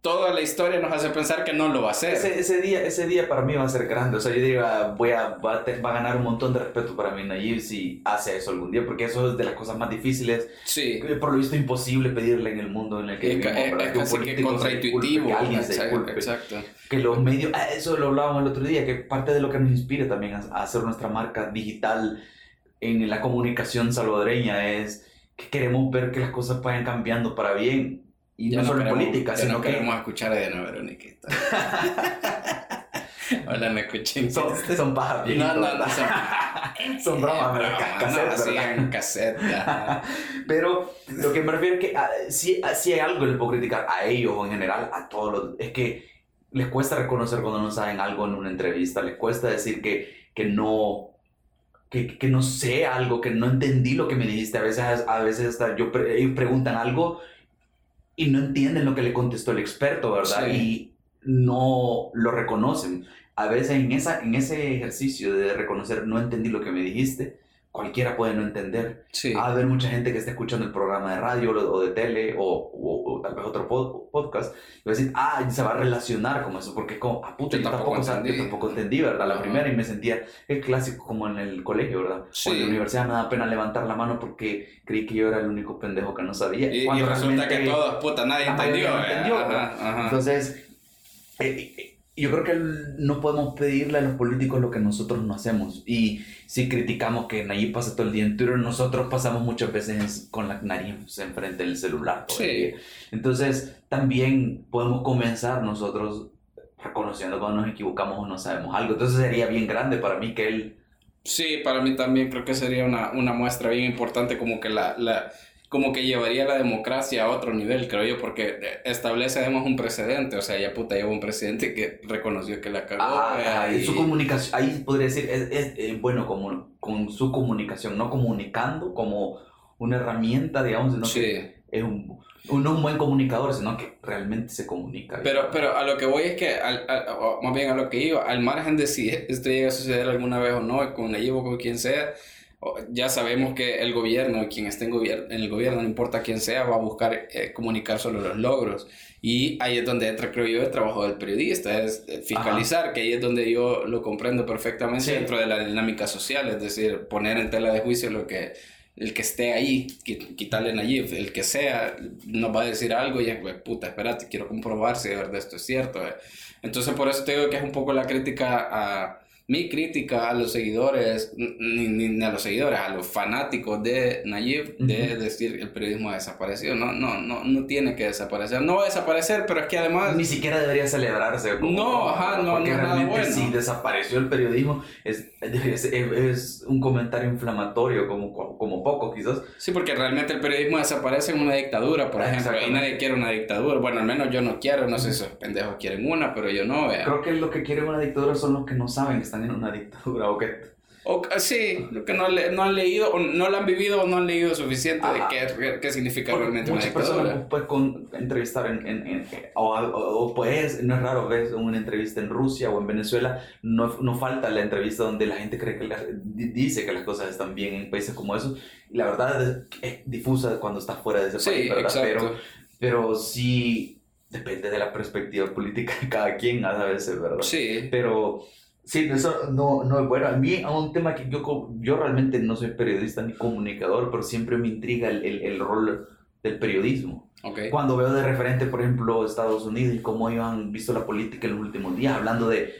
B: toda la historia nos hace pensar que no lo va a hacer.
C: Ese, ese día, ese día para mí va a ser grande. O sea, yo diría, voy a, va, a va a ganar un montón de respeto para mí Nayib si hace eso algún día, porque eso es de las cosas más difíciles.
B: Sí.
C: eh, Por lo visto, imposible pedirle en el mundo en el que
B: ca-
C: vivimos,
B: es-
C: ¿verdad?
B: es
C: Que
B: casi que
C: se
B: contraintuitivo.
C: que alguien se
B: exacto,
C: disculpe.
B: exacto.
C: Que los medios, ah, eso lo hablábamos el otro día, que parte de lo que nos inspira también a, a hacer nuestra marca digital en la comunicación salvadoreña es que queremos ver que las cosas vayan cambiando para bien. Y no, solo
B: queremos-
C: política, sino
B: no
C: que
B: queremos escuchar a Diana Verónica. [LAUGHS] Hola, no escuché.
C: son, son pajas
B: No, no, no, son, [LAUGHS]
C: Son bromas,
B: eh, bromas,
C: Cassette, ¿verdad?
B: cassette. [LAUGHS]
C: Pero lo que me refiero es que ah, si, ah, si hay algo que les puedo criticar a ellos o en general a todos los, es que les cuesta reconocer cuando no saben algo en una entrevista, les cuesta decir que, que no que, que no sé algo, que no entendí lo que me dijiste. A veces, a veces hasta yo pre- ellos preguntan algo y no entienden lo que le contestó el experto, ¿verdad?
B: Sí.
C: Y no lo reconocen. A veces en, esa, en ese ejercicio de reconocer, no entendí lo que me dijiste, cualquiera puede no entender.
B: Sí.
C: Va a haber mucha gente que esté escuchando el programa de radio o de tele o, o, o tal vez otro pod- podcast y va a decir, ah, y se va a relacionar con eso, porque como, ah, puta,
B: Yo
C: yo,
B: tampoco
C: sab- yo
B: entendí.
C: tampoco entendí, ¿verdad? La
B: Ajá.
C: primera y me sentía el clásico como en el colegio, ¿verdad?
B: Sí.
C: O en la universidad me da pena levantar la mano porque creí que yo era el único pendejo que no sabía.
B: Y, y
C: Cuando
B: resulta que todos, puta, nadie entendió. eh,
C: entendió,
B: ajá,
C: ¿verdad?
B: ajá.
C: Entonces, eh, eh, yo creo que no podemos pedirle a los políticos lo que nosotros no hacemos. Y si criticamos que Nayib pasa todo el día en Twitter, nosotros pasamos muchas veces con la nariz enfrente del celular.
B: Sí.
C: Entonces, también podemos comenzar nosotros reconociendo cuando nos equivocamos o no sabemos algo. Entonces, sería bien grande para mí que él...
B: Sí, para mí también creo que sería una, una muestra bien importante como que la, la como que llevaría la democracia a otro nivel, creo yo, porque establece además un precedente, o sea, ya puta lleva un presidente que reconoció que la cagó.
C: Ah,
B: eh,
C: y su comunicación, ahí podría decir, es, es, eh, bueno, como, con su comunicación, no comunicando como una herramienta, digamos, sino
B: sí.
C: que es un, un- no un buen comunicador, sino que realmente se comunica.
B: Pero, pero a lo que voy es que, al, al- más bien a lo que iba, al margen de si esto llega a suceder alguna vez o no, con Nayib o con quien sea, ya sabemos que el gobierno, quien esté en, gobier- en el gobierno, no importa quién sea, va a buscar eh, comunicar solo los logros. Y ahí es donde entra, creo yo, el trabajo del periodista, es eh, fiscalizar, que ahí es donde yo lo comprendo perfectamente
C: Sí.
B: dentro de la dinámica social, es decir, poner en tela de juicio lo que el que esté ahí, qui- quitarle Nayib, el que sea, nos va a decir algo y es, "Güey, puta, espérate, quiero comprobar si de verdad esto es cierto. eh". Entonces, por eso te digo que es un poco la crítica a. Mi crítica a los seguidores, ni, ni, ni a los seguidores, a los fanáticos de Nayib, de
C: Ujú.
B: decir el periodismo ha desaparecido. No, no, no, no tiene que desaparecer. No va a desaparecer, pero es que además.
C: Ni siquiera debería celebrarse. como-
B: No, ajá, no,
C: Porque
B: no es nada
C: realmente
B: bueno.
C: si desapareció el periodismo, es, es, es un comentario inflamatorio, como, como poco quizás.
B: Sí, porque realmente el periodismo desaparece en una dictadura, por ejemplo, y nadie quiere una dictadura. Bueno, al menos yo no quiero, no sé si esos pendejos quieren una, pero yo no, vea.
C: Creo que lo que quiere una dictadura son los que no saben están en una dictadura o que
B: O, ah, sí, lo que no, le- no han leído, o no la han vivido o no han leído suficiente
C: Ajá.
B: de qué, qué significa
C: Porque
B: realmente una dictadura.
C: puedes con, entrevistar en, en, en- o, o, o puedes, no es raro ves una entrevista en Rusia o en Venezuela, no, no falta la entrevista donde la gente cree que la- di- dice que las cosas están bien en países como esos y la verdad es, difusa cuando estás fuera de ese
B: Sí,
C: país. Pero, pero sí depende de la perspectiva política de cada quien a veces, ¿verdad?
B: Sí,
C: Pero sí, eso no, no es bueno. A mí, a un tema que yo, yo realmente no soy periodista ni comunicador, pero siempre me intriga el, el, el rol del periodismo.
B: ok.
C: Cuando veo de referente, por ejemplo, Estados Unidos y cómo ellos han visto la política en los últimos días, hablando de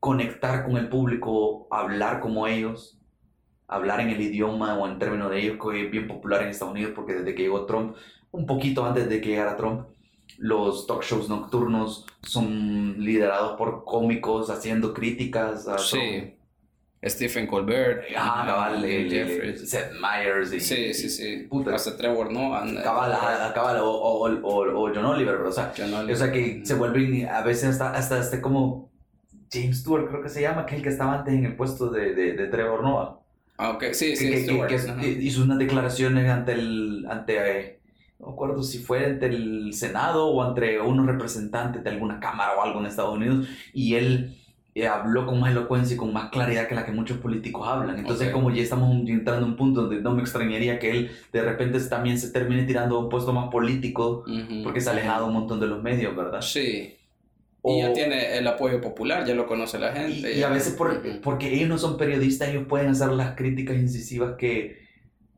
C: conectar con el público, hablar como ellos, hablar en el idioma o en términos de ellos, que es bien popular en Estados Unidos, porque desde que llegó Trump, un poquito antes de que llegara Trump, los talk shows nocturnos son liderados por cómicos haciendo críticas a.
B: Sí. Stephen Colbert.
C: Ah, cabal, el-
B: Jeffries.
C: Seth Meyers y,
B: Sí, sí, sí.
C: Puta.
B: Hasta Trevor Noah.
C: cabal, o, o, o, o John Oliver, o sea,
B: le-
C: o sea que se vuelven a veces hasta, hasta este como James Stewart creo que se llama, que es el que estaba antes en el puesto de, de, de Trevor Noah,
B: Ah, ok, sí,
C: que,
B: sí,
C: que- que-
B: Stewart,
C: que
B: ajá.
C: hizo unas declaraciones ante el, ante, eh, no acuerdo si fue ante el Senado o ante unos representantes de alguna cámara o algo en Estados Unidos, y él eh, habló con más elocuencia y con más claridad que la que muchos políticos hablan. Entonces, como ya estamos entrando en un punto donde no me extrañaría que él de repente también se termine tirando a un puesto más político porque se ha alejado un montón de los medios, ¿verdad?
B: Sí.
C: O-
B: Y ya tiene el apoyo popular, ya lo conoce la
C: y,
B: gente.
C: y
B: ya.
C: a veces por- porque ellos no son periodistas, ellos pueden hacer las críticas incisivas que,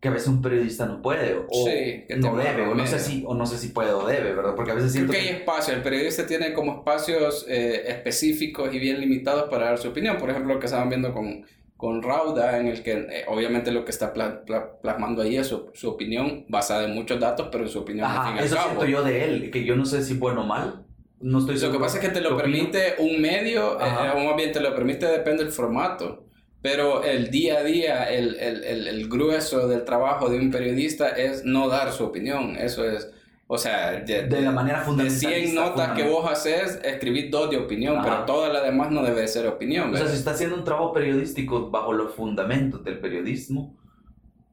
C: que a veces un periodista no puede o
B: Sí, que te
C: no debe, o no, sé si, o no sé si puede o debe, ¿verdad? Porque a veces
B: Creo
C: siento
B: que hay espacio, el periodista tiene como espacios eh, específicos y bien limitados para dar su opinión. Por ejemplo, lo que estaban viendo con, con Rauda, en el que eh, obviamente lo que está pla- pla- plasmando ahí es su, su opinión basada en muchos datos, pero su opinión al fin
C: Ajá,
B: al
C: eso
B: cabo.
C: siento yo de él, que yo no sé si bueno o mal, no estoy
B: Lo que pasa es que te lo permite un medio, eh, o más bien te lo permite, depende del formato. Pero el día a día, el, el, el, el grueso del trabajo de un periodista es no dar su opinión. Eso es, o sea, de,
C: de la manera
B: de
C: fundamental.
B: 100 notas que vos haces, escribís dos de opinión,
C: Ajá.
B: pero toda la demás no debe ser opinión.
C: O sea, si está haciendo un trabajo periodístico bajo los fundamentos del periodismo,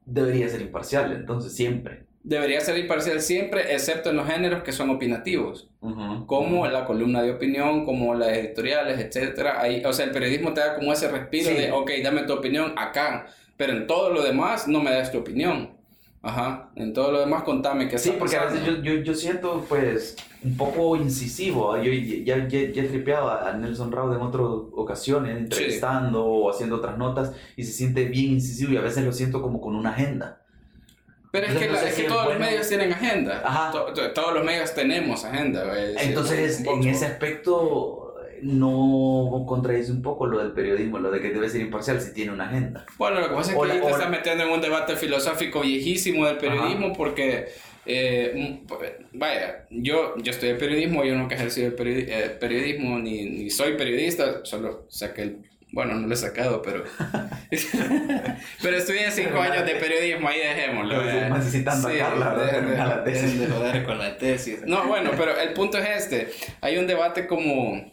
C: debería ser imparcial, entonces siempre.
B: Debería ser imparcial siempre, excepto en los géneros que son opinativos,
C: Ujú.
B: como la columna de opinión, como las editoriales, etcétera. Ahí, o sea, el periodismo te da como ese respiro
C: Sí.
B: de, ok, dame tu opinión acá, pero en todo lo demás no me das tu opinión. Ajá, en todo lo demás contame qué
C: Sí, porque a veces yo, yo, yo siento pues un poco incisivo. Yo ya, ya, ya he tripeado a Nelson Raud en otras ocasiones, entrevistando o haciendo otras notas, y se siente bien incisivo y a veces lo siento como con una agenda.
B: Pero es que, la- es que todos
C: bueno.
B: los medios tienen agenda.
C: Ajá.
B: To- to- todos los medios tenemos agenda.
C: Entonces, en ese aspecto no contradice un poco lo del periodismo, lo de que debe ser imparcial si tiene una agenda.
B: Bueno, lo que pasa es que
C: la-
B: te estás metiendo en un debate filosófico viejísimo del periodismo porque, eh, pues, vaya, yo, yo estudié periodismo, yo nunca he ejercido el periodi- eh, periodismo ni, ni soy periodista, solo saqué el... Bueno, no lo he sacado, pero... [LAUGHS] pero estudié cinco años de periodismo, ahí dejémoslo.
C: Pero
B: eh.
C: necesitando
B: dejen de-
C: la tesis.
B: de joder con la tesis. No, bueno, pero el punto es este. Hay un debate como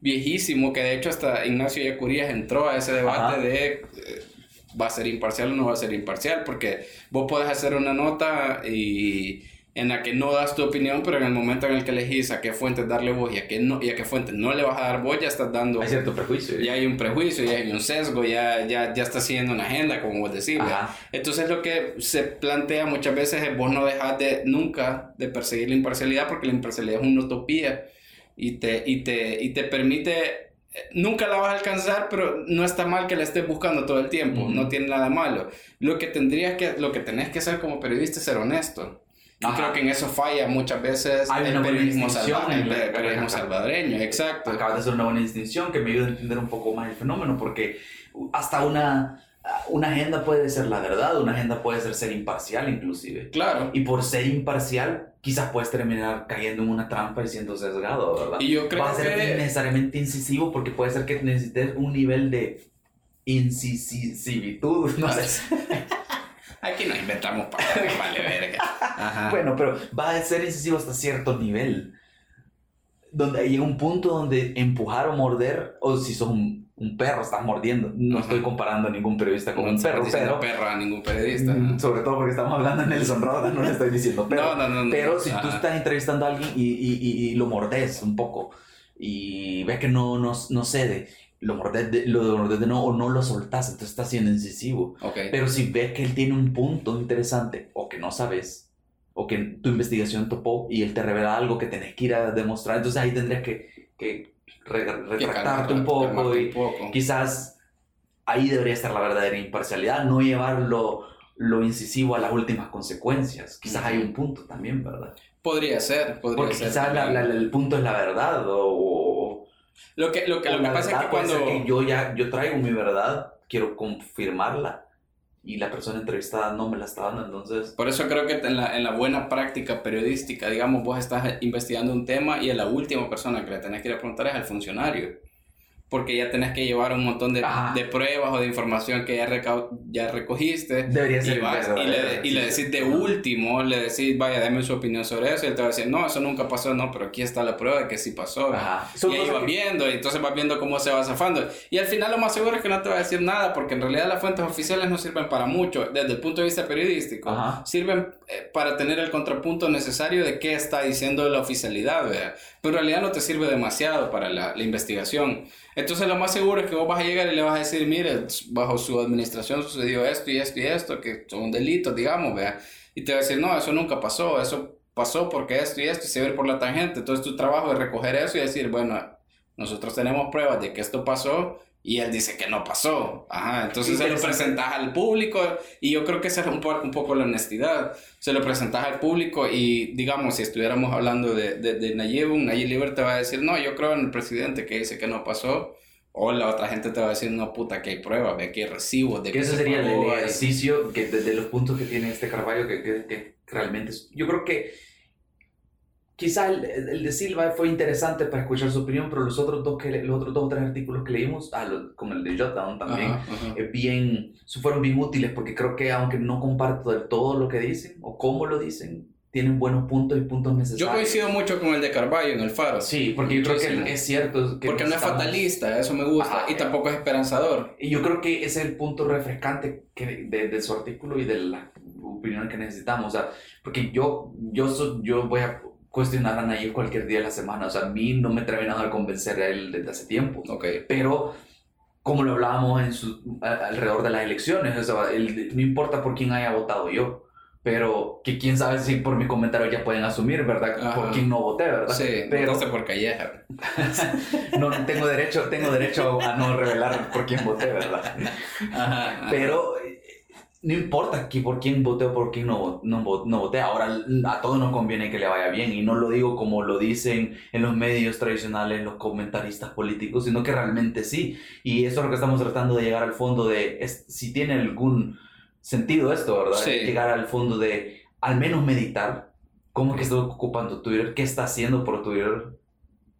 B: viejísimo que de hecho hasta Ignacio Yacurías entró a ese debate
C: Ajá.
B: de eh, va a ser imparcial o no va a ser imparcial porque vos podés hacer una nota y en la que no das tu opinión pero en el momento en el que elegís a qué fuentes darle voz y a qué no y a qué fuentes no le vas a dar voz ya estás dando
C: Hay cierto prejuicio.
B: ya hay un prejuicio, ya hay un sesgo, ya, ya, ya está siguiendo una agenda, como vos decís. Entonces lo que se plantea muchas veces es vos no dejas de nunca de perseguir la imparcialidad porque la imparcialidad es una utopía y te, y te, y te permite, eh, nunca la vas a alcanzar, pero no está mal que la estés buscando todo el tiempo, no tiene nada malo. Lo que tendrías que, lo que tenés que hacer como periodista es ser honesto. Y
C: Ajá.
B: creo que en eso falla muchas veces
C: Hay
B: el periodismo,
C: distinción
B: salva-
C: en
B: el periodismo salvadoreño, exacto.
C: Acabas de hacer una buena distinción que me ayuda a entender un poco más el fenómeno, porque hasta una, una agenda puede ser la verdad, una agenda puede ser ser imparcial inclusive.
B: Claro.
C: Y por ser imparcial, quizás puedes terminar cayendo en una trampa y siendo sesgado, ¿verdad?
B: Y yo creo
C: Va a ser
B: que...
C: necesariamente incisivo porque puede ser que necesites un nivel de incisivitud, [LAUGHS] no sé. [LAUGHS]
B: Aquí no inventamos palabras, vale verga. Ajá.
C: Bueno, pero va a ser incisivo hasta cierto nivel. Donde llega un punto donde empujar o morder, o si sos un, un perro, estás mordiendo. No
B: Ajá.
C: estoy comparando a ningún periodista con
B: no
C: un perro, pero.
B: perro a ningún periodista.
C: Mm,
B: ajá.
C: Sobre todo porque estamos hablando de Nelson Roda, no le estoy diciendo perro.
B: No, no, no, no.
C: Pero si tú estás entrevistando a alguien y, y- y- y lo mordes un poco y ves que no, no, no cede, lo mordes de, lo mordes de nuevo o no lo soltas, entonces estás siendo incisivo.
B: Ok.
C: Pero si ves que él tiene un punto interesante o que no sabes o que tu investigación topó y él te revela algo que tenés que ir a demostrar, entonces ahí tendrías que, que re-
B: Que
C: retractarte
B: calmarte,
C: un poco y
B: un poco.
C: quizás ahí debería estar la verdadera imparcialidad, no llevar lo, incisivo a las últimas consecuencias. Quizás hay un punto también, ¿verdad?
B: Podría ser, podría
C: Porque
B: ser.
C: quizás la- la- el punto es la verdad o,
B: Lo que, lo que, lo que pasa es que cuando...
C: que yo ya yo traigo mi verdad, quiero confirmarla y la persona entrevistada no me la está dando, entonces
B: Por eso creo que en la, en la buena práctica periodística, digamos, vos estás investigando un tema y a la última persona que le tenés que ir a preguntar es al funcionario. Porque ya tenés que llevar un montón de, de pruebas o de información que ya, ya recogiste.
C: debería ser
B: Y, vas,
C: verdad,
B: y, le, y le decís de
C: sí.
B: último, le decís, vaya, dame su opinión sobre eso. Y él te va a decir, no, eso nunca pasó, no, pero aquí está la prueba de que sí pasó.
C: Ajá.
B: Y ahí vas
C: que-
B: viendo, y entonces vas viendo cómo se va zafando. Y al final lo más seguro es que no te va a decir nada, porque en realidad las fuentes oficiales no sirven para mucho. Desde el punto de vista periodístico,
C: Ajá.
B: sirven eh, para tener el contrapunto necesario de qué está diciendo la oficialidad, ¿verdad? Pero en realidad no te sirve demasiado para la, la investigación. Entonces lo más seguro es que vos vas a llegar y le vas a decir, mire, bajo su administración sucedió esto y esto y esto, que son delitos, digamos, ¿verdad? Y te va a decir, no, eso nunca pasó, eso pasó porque esto y esto y se ve por la tangente. Entonces tu trabajo es recoger eso y decir, bueno, nosotros tenemos pruebas de que esto pasó y él dice que no pasó. Ajá, entonces se lo presentas al público y yo creo que esa es un, po- un poco la honestidad. Se lo presentas al público y digamos, si estuviéramos hablando de, de, de Nayib, un Nayib Liber te va a decir, no, yo creo en el presidente que dice que no pasó. O la otra gente te va a decir, no, puta, que hay pruebas, ve que hay recibos de
C: que ese
B: se
C: sería el ejercicio que desde los puntos que tiene este Carballo que, que, que realmente yo creo que quizá el, el de Silva fue interesante para escuchar su opinión pero los otros dos que los otros dos o tres artículos que leímos ah, lo- como el de Jotdown también
B: Ajá, ajá.
C: eh, bien fueron bien útiles porque creo que aunque no comparto del todo lo que dicen o cómo lo dicen tienen buenos puntos y puntos
B: Yo
C: necesarios
B: coincido mucho con el de Carballo en el Faro.
C: sí porque yo creo
B: Muchísimo.
C: que es cierto que
B: Porque no es
C: estamos-
B: fatalista, eso me gusta.
C: Ajá.
B: y tampoco es esperanzador.
C: Y yo creo que ese es el punto refrescante que, de, de su artículo y de la opinión que necesitamos. O sea, porque yo, yo, so- yo voy a cuestionar a Nayib cualquier día de la semana. O sea, a mí no me he terminado de convencer a él desde hace tiempo.
B: Ok.
C: Pero como lo hablábamos en su, alrededor de las elecciones, o sea, no importa por quién haya votado yo, pero que quién sabe si por mi comentario ya pueden asumir, ¿verdad? Por quién no voté, ¿verdad?
B: Sí,
C: pero
B: votaste por Calleja. [LAUGHS]
C: no, tengo derecho, tengo derecho a no revelar por quién voté, ¿verdad? Pero no importa que por quién voté o por quién no, no, no, voté, ahora a todos nos conviene que le vaya bien y no lo digo como lo dicen en los medios tradicionales, los comentaristas políticos, sino que realmente sí. Y eso es lo que estamos tratando de llegar al fondo de si tiene algún sentido esto, ¿verdad? Llegar al fondo de al menos meditar cómo es que está ocupando Twitter, qué está haciendo por Twitter,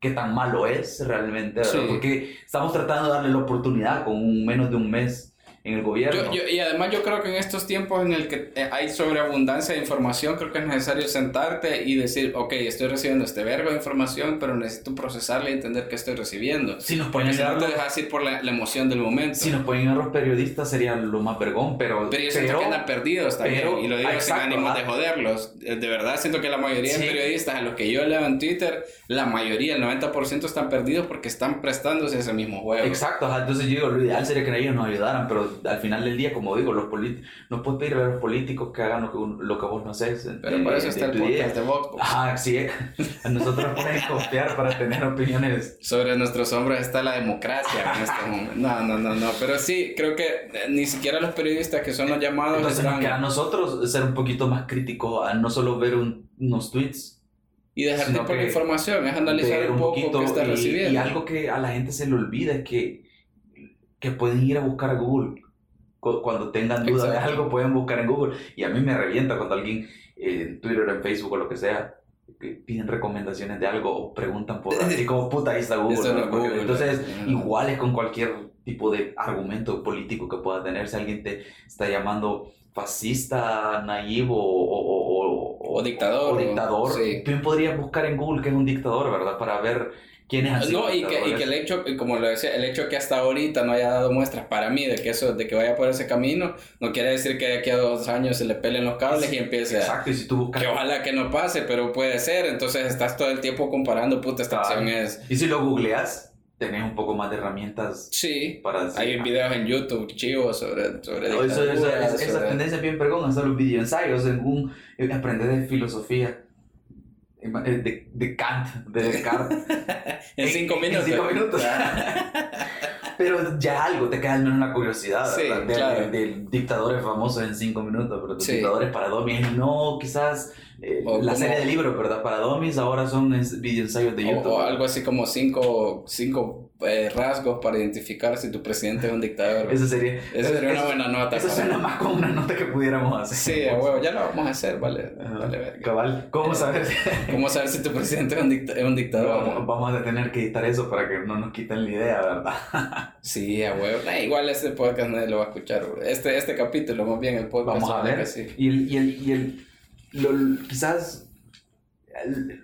C: qué tan malo es realmente, ¿verdad? Porque estamos tratando de darle la oportunidad con menos de un mes en el gobierno.
B: y además yo creo que en estos tiempos en el que eh, hay sobreabundancia de información, creo que es necesario sentarte y decir, ok, estoy recibiendo este verbo de información, pero necesito procesarla y entender qué estoy recibiendo.
C: Si nos pueden
B: no te dejas ir por la, emoción del momento.
C: Si nos ponen a los periodistas sería lo más vergón, pero...
B: Pero yo siento que andan perdidos también, y lo digo sin ánimo de joderlos. Eh, de verdad siento que la mayoría de periodistas a los que yo leo en Twitter, la mayoría, el 90% están perdidos porque están prestándose ese mismo juego.
C: Exacto, entonces yo digo, lo ideal sería que ellos nos ayudaran, pero al final del día, como digo, los no puedes pedirle a los políticos que hagan lo que, lo que vos no haces.
B: Pero por eso está el podcast de Vox.
C: Ah, sí, a nosotros nos pueden confiar para tener opiniones.
B: Sobre nuestros hombres está la democracia en este momento. No, no, no, no, pero sí, creo que eh, ni siquiera los periodistas que son los llamados
C: Entonces están... nos a nosotros ser un poquito más críticos a no solo ver unos tweets,
B: y dejarte por información, es analizar un, poco qué está recibiendo.
C: Y algo que a la gente se le olvida es que, que pueden ir a buscar a Google cuando tengan dudas de algo pueden buscar en Google. Y a mí me revienta cuando alguien en Twitter, en Facebook o lo que sea, piden recomendaciones de algo o preguntan por así como puta ahí está [LAUGHS] Google. entonces, igual es con cualquier tipo de argumento político que pueda tener. Si alguien te está llamando fascista, naivo o,
B: o, dictador,
C: o dictador bien podrías buscar en Google que es un dictador, ¿verdad? Para ver
B: no, y que, y que, el hecho, como lo decía, el hecho que hasta ahorita no haya dado muestras para mí de que eso, de que vaya por ese camino, no quiere decir que de aquí a dos años se le pelen los cables y empiece
C: Exacto, y si tú buscas...
B: Que ojalá que no pase, pero puede ser, entonces estás todo el tiempo comparando, puta, esta acción es...
C: Y si lo googleas, tenés un poco más de herramientas
B: sí, para Hay videos en YouTube chivos sobre, sobre
C: no, eso, Esa tendencia bien pregona, hacer los video ensayos, en un, aprender de filosofía. eh, de, de Kant, de Descartes. [LAUGHS]
B: en, cinco minutos.
C: En cinco minutos. [LAUGHS] pero ya algo, te queda al menos una curiosidad
B: sí,
C: de,
B: claro.
C: de, dictadores famosos en cinco minutos, pero dictadores para domis, no quizás eh, la serie de libros, ¿verdad? Para domis ahora son video ensayos de YouTube.
B: O, algo así como cinco, cinco eh, rasgos para identificar si tu presidente es un dictador.
C: Eso sería,
B: esa sería una buena nota.
C: Eso suena más como una nota que pudiéramos hacer.
B: Sí, a huevo, ya lo vamos a hacer, vale. vale
C: Cabal, ¿cómo eh, saber?
B: ¿Cómo saber si tu presidente es un, es un dictador?
C: Vamos, a tener que editar eso para que no nos quiten la idea, ¿verdad? [LAUGHS]
B: sí, a huevo. igual este podcast nadie lo va a escuchar. Este, este capítulo, más bien el podcast.
C: Vamos a ver. Y el, y el, y el lo, quizás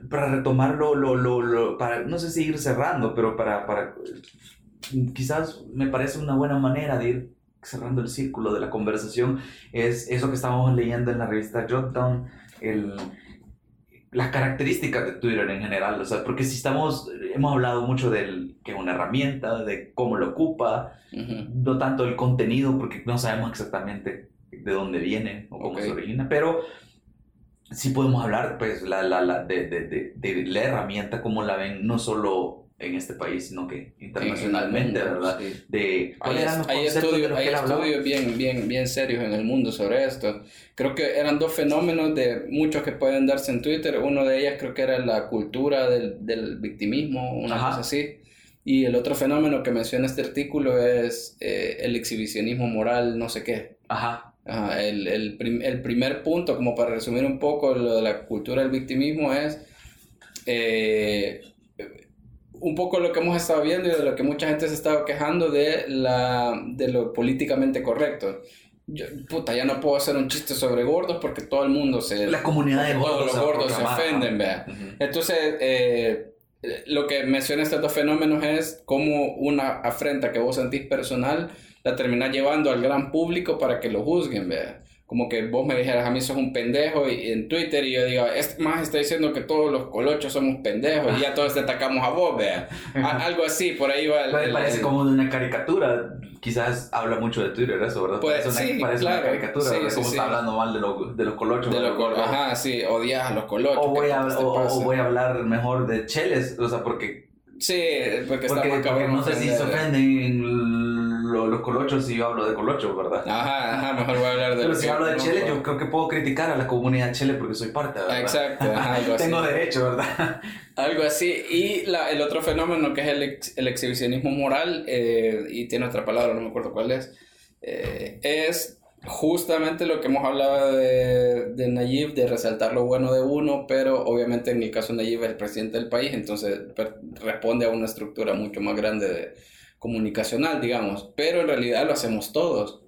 C: para retomarlo, lo, lo, lo, para, no sé si ir cerrando, pero para, para, quizás me parece una buena manera de ir cerrando el círculo de la conversación, es eso que estábamos leyendo en la revista Jotdown, el, las características de Twitter en general, o sea, porque si estamos, hemos hablado mucho de que es una herramienta, de cómo lo ocupa, no tanto el contenido, porque no sabemos exactamente de dónde viene o cómo se origina, pero sí podemos hablar pues la, la, la de, de, de, la herramienta, como la ven, no solo en este país, sino que internacionalmente, ¿verdad? De,
B: hay, hay estudios, hay estudios bien, bien, bien serios en el mundo sobre esto. Creo que eran dos fenómenos de muchos que pueden darse en Twitter. Uno de ellas creo que era la cultura del, del victimismo, una cosa así. Y el otro fenómeno que menciona este artículo es eh, el exhibicionismo moral, no sé qué.
C: Ajá
B: el, el, el, primer punto, como para resumir un poco lo de la cultura del victimismo, es eh, un poco lo que hemos estado viendo y de lo que mucha gente se ha estado quejando de, la, de lo políticamente correcto. Yo, puta, ya no puedo hacer un chiste sobre gordos porque todo el mundo se...
C: La comunidad de gordos.
B: Todos los gordos se ofenden, vea. Entonces, eh, lo que menciona estos dos fenómenos es como una afrenta que vos sentís personal la termina llevando al gran público para que lo juzguen, vea. como que vos me dijeras a mí sos un pendejo y, en Twitter y yo digo, este más está diciendo que todos los colochos somos pendejos y ya [LAUGHS] todos te atacamos a vos, vea. algo así, por ahí va.
C: El, parece como una caricatura. Quizás habla mucho de Twitter eso, ¿verdad?
B: Pues,
C: parece,
B: sí,
C: parece
B: claro.
C: una caricatura,
B: Sí, sí,
C: como está hablando mal de, lo- de los colochos.
B: De los col- Ajá, sí, odias a los colochos.
C: o, voy
B: ¿qué
C: a, o, o voy a hablar mejor de cheles, o sea, porque,
B: Sí, porque,
C: porque, porque no sé si se ofenden lo- los colochos si yo hablo de colochos, ¿verdad?
B: Ajá, ajá, mejor voy a hablar de
C: Pero si hablo de Chile, yo creo que puedo criticar a la comunidad Chile porque soy parte, ¿verdad?
B: Exacto, ajá, [LAUGHS] algo así.
C: Tengo derecho, ¿verdad?
B: Algo así. Y la, el otro fenómeno que es el, ex- el exhibicionismo moral, eh, y tiene otra palabra, no me acuerdo cuál es, eh, es justamente lo que hemos hablado de, de Nayib, de resaltar lo bueno de uno, pero obviamente en el caso de Nayib es el presidente del país, entonces responde a una estructura mucho más grande de, comunicacional, digamos, pero en realidad lo hacemos todos.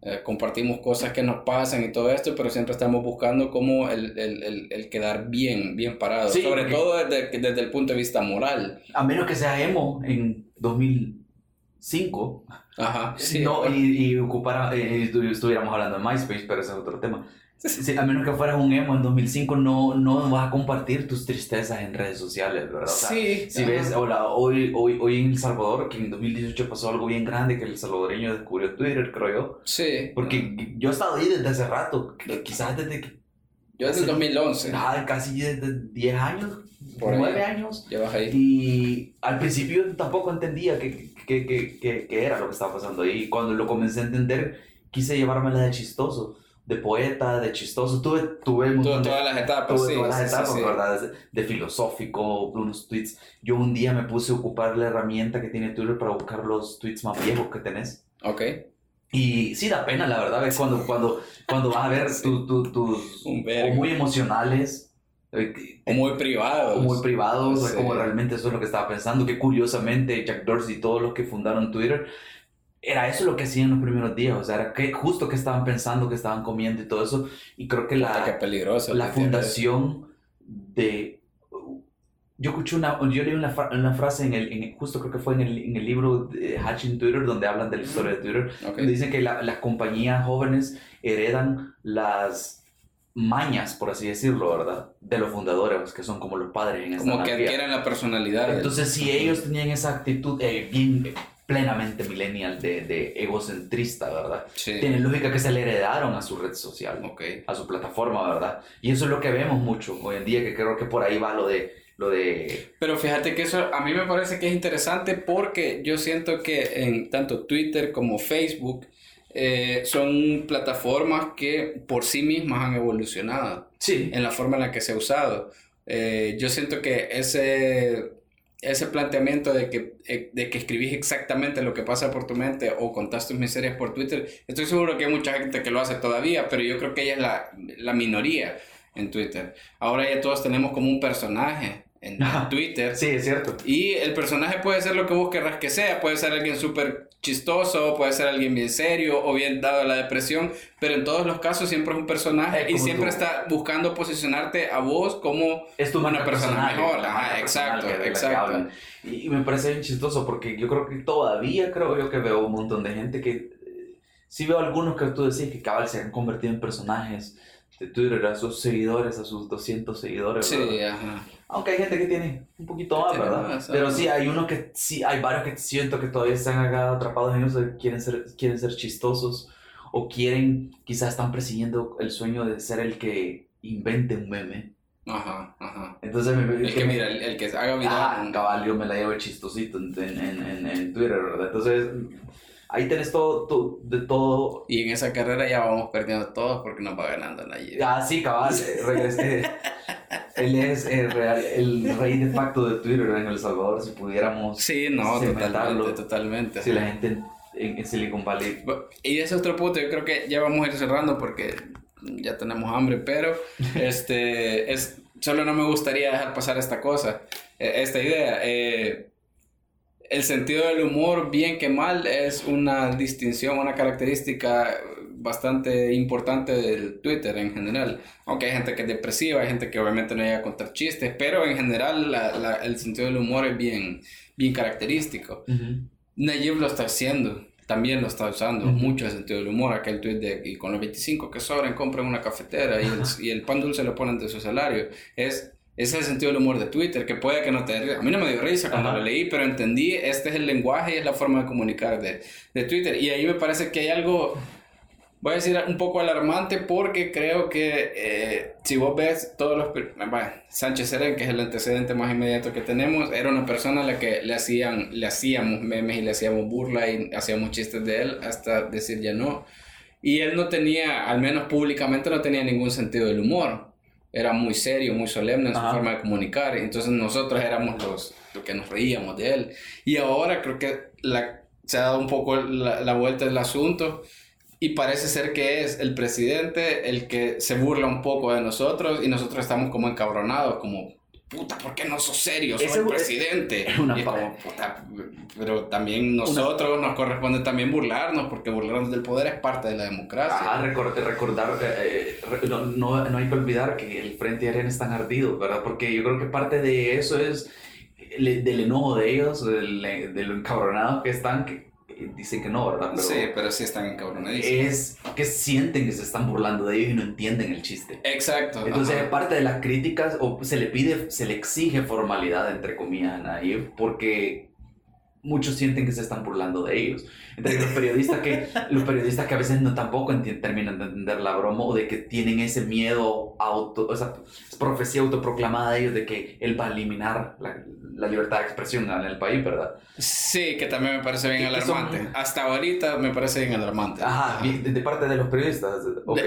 B: Eh, compartimos cosas que nos pasan y todo esto, pero siempre estamos buscando como el, el, el, el quedar bien, bien parado,
C: Sí,
B: sobre todo desde, desde el punto de vista moral.
C: A menos que sea emo en 2005
B: Ajá, sí.
C: no, y, y ocupara, eh, estu- estuviéramos hablando de MySpace, pero ese es otro tema. Sí, a menos que fueras un emo en 2005, no, no vas a compartir tus tristezas en redes sociales, ¿verdad? O sea,
B: sí,
C: Si
B: ajá.
C: ves, hola, hoy, hoy, hoy en El Salvador, que en 2018 pasó algo bien grande, que el salvadoreño descubrió Twitter, creo yo.
B: Sí.
C: Porque yo he estado ahí desde hace rato, que- quizás desde que,
B: Yo desde el 2011.
C: ah, casi desde 10 años,
B: Por ahí.
C: 9 años.
B: Llevas ahí.
C: Y al principio tampoco entendía qué qué- qué- qué- qué era lo que estaba pasando ahí. Y cuando lo comencé a entender, quise llevármela de chistoso, de poeta, de chistoso. Tuve, tuve montón de-
B: todas las etapas,
C: tuve
B: sí.
C: todas las
B: sí,
C: etapas,
B: sí.
C: ¿verdad? De, filosófico, unos tweets. Yo un día me puse a ocupar la herramienta que tiene Twitter para buscar los tweets más viejos que tenés.
B: Ok.
C: Y sí da pena, la verdad, ves cuando, cuando, cuando vas a ver [LAUGHS] tu- tu- tus...
B: Un
C: o muy emocionales. eh,
B: O muy privado.
C: o muy privados,
B: Sí.
C: como realmente eso es lo que estaba pensando, que curiosamente Jack Dorsey y todos los que fundaron Twitter, era eso lo que hacían los primeros días, o sea, era que, justo que estaban pensando, que estaban comiendo y todo eso, y creo que
B: Qué
C: la,
B: peligroso.
C: la fundación de... Yo escuché una, yo leí una, una frase en el, en- justo creo que fue en el, en el libro de Hatching Twitter, donde hablan de la historia de Twitter,
B: Ok.
C: donde dicen que la- las compañías jóvenes heredan las mañas, por así decirlo, ¿verdad? De los fundadores, que son como los padres en esta
B: Como que adquieren la personalidad. del-
C: Entonces, si ellos tenían esa actitud eh, bien plenamente millennial de, de egocentrista, ¿verdad?
B: Sí.
C: Tiene lógica que se le heredaron a su red social,
B: Ok.
C: a su plataforma, ¿verdad? Y eso es lo que vemos mucho hoy en día, que creo que por ahí va lo de... Lo de
B: Pero fíjate que eso a mí me parece que es interesante porque yo siento que en tanto Twitter como Facebook eh, son plataformas que por sí mismas han evolucionado
C: sí,
B: en la forma en la que se ha usado. Eh, yo siento que ese, ese planteamiento de que, eh, de que escribís exactamente lo que pasa por tu mente o contás tus miserias por Twitter, estoy seguro que hay mucha gente que lo hace todavía, pero yo creo que ella es la, la minoría en Twitter. Ahora ya todos tenemos como un personaje en. Twitter.
C: sí, es cierto.
B: Y el personaje puede ser lo que vos querrás que sea, puede ser alguien súper chistoso, puede ser alguien bien serio o bien dado a la depresión, pero en todos los casos siempre es un personaje
C: Es
B: y siempre
C: tú.
B: está buscando posicionarte a vos como
C: Es tu
B: una persona mejor. Ajá, exacto,
C: que-
B: exacto.
C: Y, y me parece bien chistoso porque yo creo que todavía creo yo que veo un montón de gente que eh, sí veo algunos que tú decís que cabal se han convertido en personajes Twitter a sus seguidores, a sus 200 seguidores.
B: Sí,
C: ¿verdad?
B: ajá.
C: Aunque hay gente que tiene un poquito más,
B: Tiene
C: ¿verdad?
B: más,
C: Pero sí, hay unos que sí, hay varios que siento que todavía están acá atrapados en eso, de quieren ser, quieren ser chistosos o quieren, quizás están persiguiendo el sueño de ser el que invente un meme.
B: Ajá, ajá.
C: Entonces, me,
B: El que mira, el, el que haga viral.
C: Ah, cabal, yo me la llevo chistosito en, en, en, en Twitter, ¿verdad? Entonces, ahí tenés todo, todo- de todo.
B: Y en esa carrera ya vamos perdiendo todos porque nos va ganando Nayib.
C: Ah, sí, cabal, eh, regresé. Él es el, real- el rey de facto de Twitter en El Salvador, si pudiéramos,
B: Sí, no, totalmente, totalmente.
C: si la gente en, en Silicon Valley...
B: Y ese es otro punto, yo creo que ya vamos a ir cerrando porque ya tenemos hambre, pero [LAUGHS] este es solo no me gustaría dejar pasar esta cosa, eh, esta idea. Eh, el sentido del humor, bien que mal, es una distinción, una característica bastante importante del Twitter en general. Aunque hay gente que es depresiva, hay gente que obviamente no llega a contar chistes, pero en general la- la- el sentido del humor es bien, bien característico. Nayib lo está haciendo. también lo está usando mucho el sentido del humor. Aquel tweet de y con los 25 que sobran, compren una cafetera y el, y el pan dulce lo ponen de su salario. Es ese es el sentido del humor de Twitter, que puede que no te A mí no me dio risa cuando lo leí, pero entendí, este es el lenguaje y es la forma de comunicar de, de Twitter. Y ahí me parece que hay algo, voy a decir, un poco alarmante porque creo que eh, si vos ves todos los... Bueno, Sánchez Serén, que es el antecedente más inmediato que tenemos, era una persona a la que le, hacían, le hacíamos memes y le hacíamos burla y hacíamos chistes de él hasta decir ya no. Y él no tenía, al menos públicamente, no tenía ningún sentido del humor era muy serio, muy solemne en su forma de comunicar. Entonces nosotros éramos los, los, que nos reíamos de él. Y ahora creo que la, se ha dado un poco la, la vuelta del asunto y parece ser que es el presidente el que se burla un poco de nosotros y nosotros estamos como encabronados, como puta, ¿por qué no sos serio? Soy el presidente. Una puta, pero también nosotros nos corresponde también burlarnos, porque burlarnos del poder es parte de la democracia.
C: Ah, recordar, recordar eh, no, no, hay que olvidar que el Frente de Arena están ardidos, ¿verdad? Porque yo creo que parte de eso es del enojo de ellos, del, de lo encabronados que están, que dicen que no, ¿verdad?
B: sí, pero sí están encabronadísimos.
C: Es que sienten que se están burlando de ellos y no entienden el chiste.
B: Exacto.
C: Entonces, parte de las críticas, o se le pide, se le exige formalidad, entre comillas, a porque muchos sienten que se están burlando de ellos. Entonces, los periodistas que, [LAUGHS] los periodistas que a veces no tampoco terminan de entender la broma o de que tienen ese miedo auto, esa profecía autoproclamada de ellos de que él va a eliminar la, la libertad de expresión en el país, ¿verdad?
B: Sí, que también me parece bien alarmante. Hasta ahorita me parece bien alarmante.
C: Ajá, de, parte de los periodistas.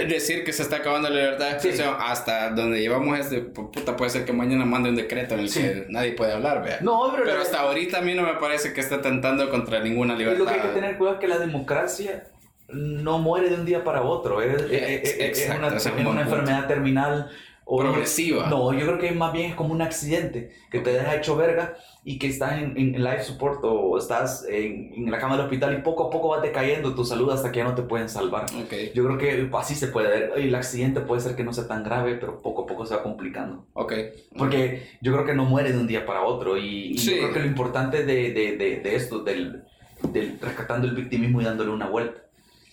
B: decir que se está acabando la libertad de expresión hasta donde llevamos es de, puta, puede ser que mañana mande un decreto en el que nadie puede hablar, vea.
C: No,
B: pero, pero hasta ahorita a mí no me parece que esté tentando contra ninguna libertad.
C: Lo que hay que tener cuidado es que la democracia no muere de un día para otro. Es, es, una, es una enfermedad terminal
B: progresiva.
C: No, yo creo que más bien es como un accidente que te deja hecho verga y que estás en, en, life support o estás en, en, la cama del hospital y poco a poco va decayendo tu salud hasta que ya no te pueden salvar.
B: Okay.
C: Yo creo que así se puede ver. El accidente puede ser que no sea tan grave, pero poco a poco se va complicando.
B: Ok.
C: Porque yo creo que no muere de un día para otro y, yo creo que lo importante de, de, de, de esto, del, del, rescatando el victimismo y dándole una vuelta.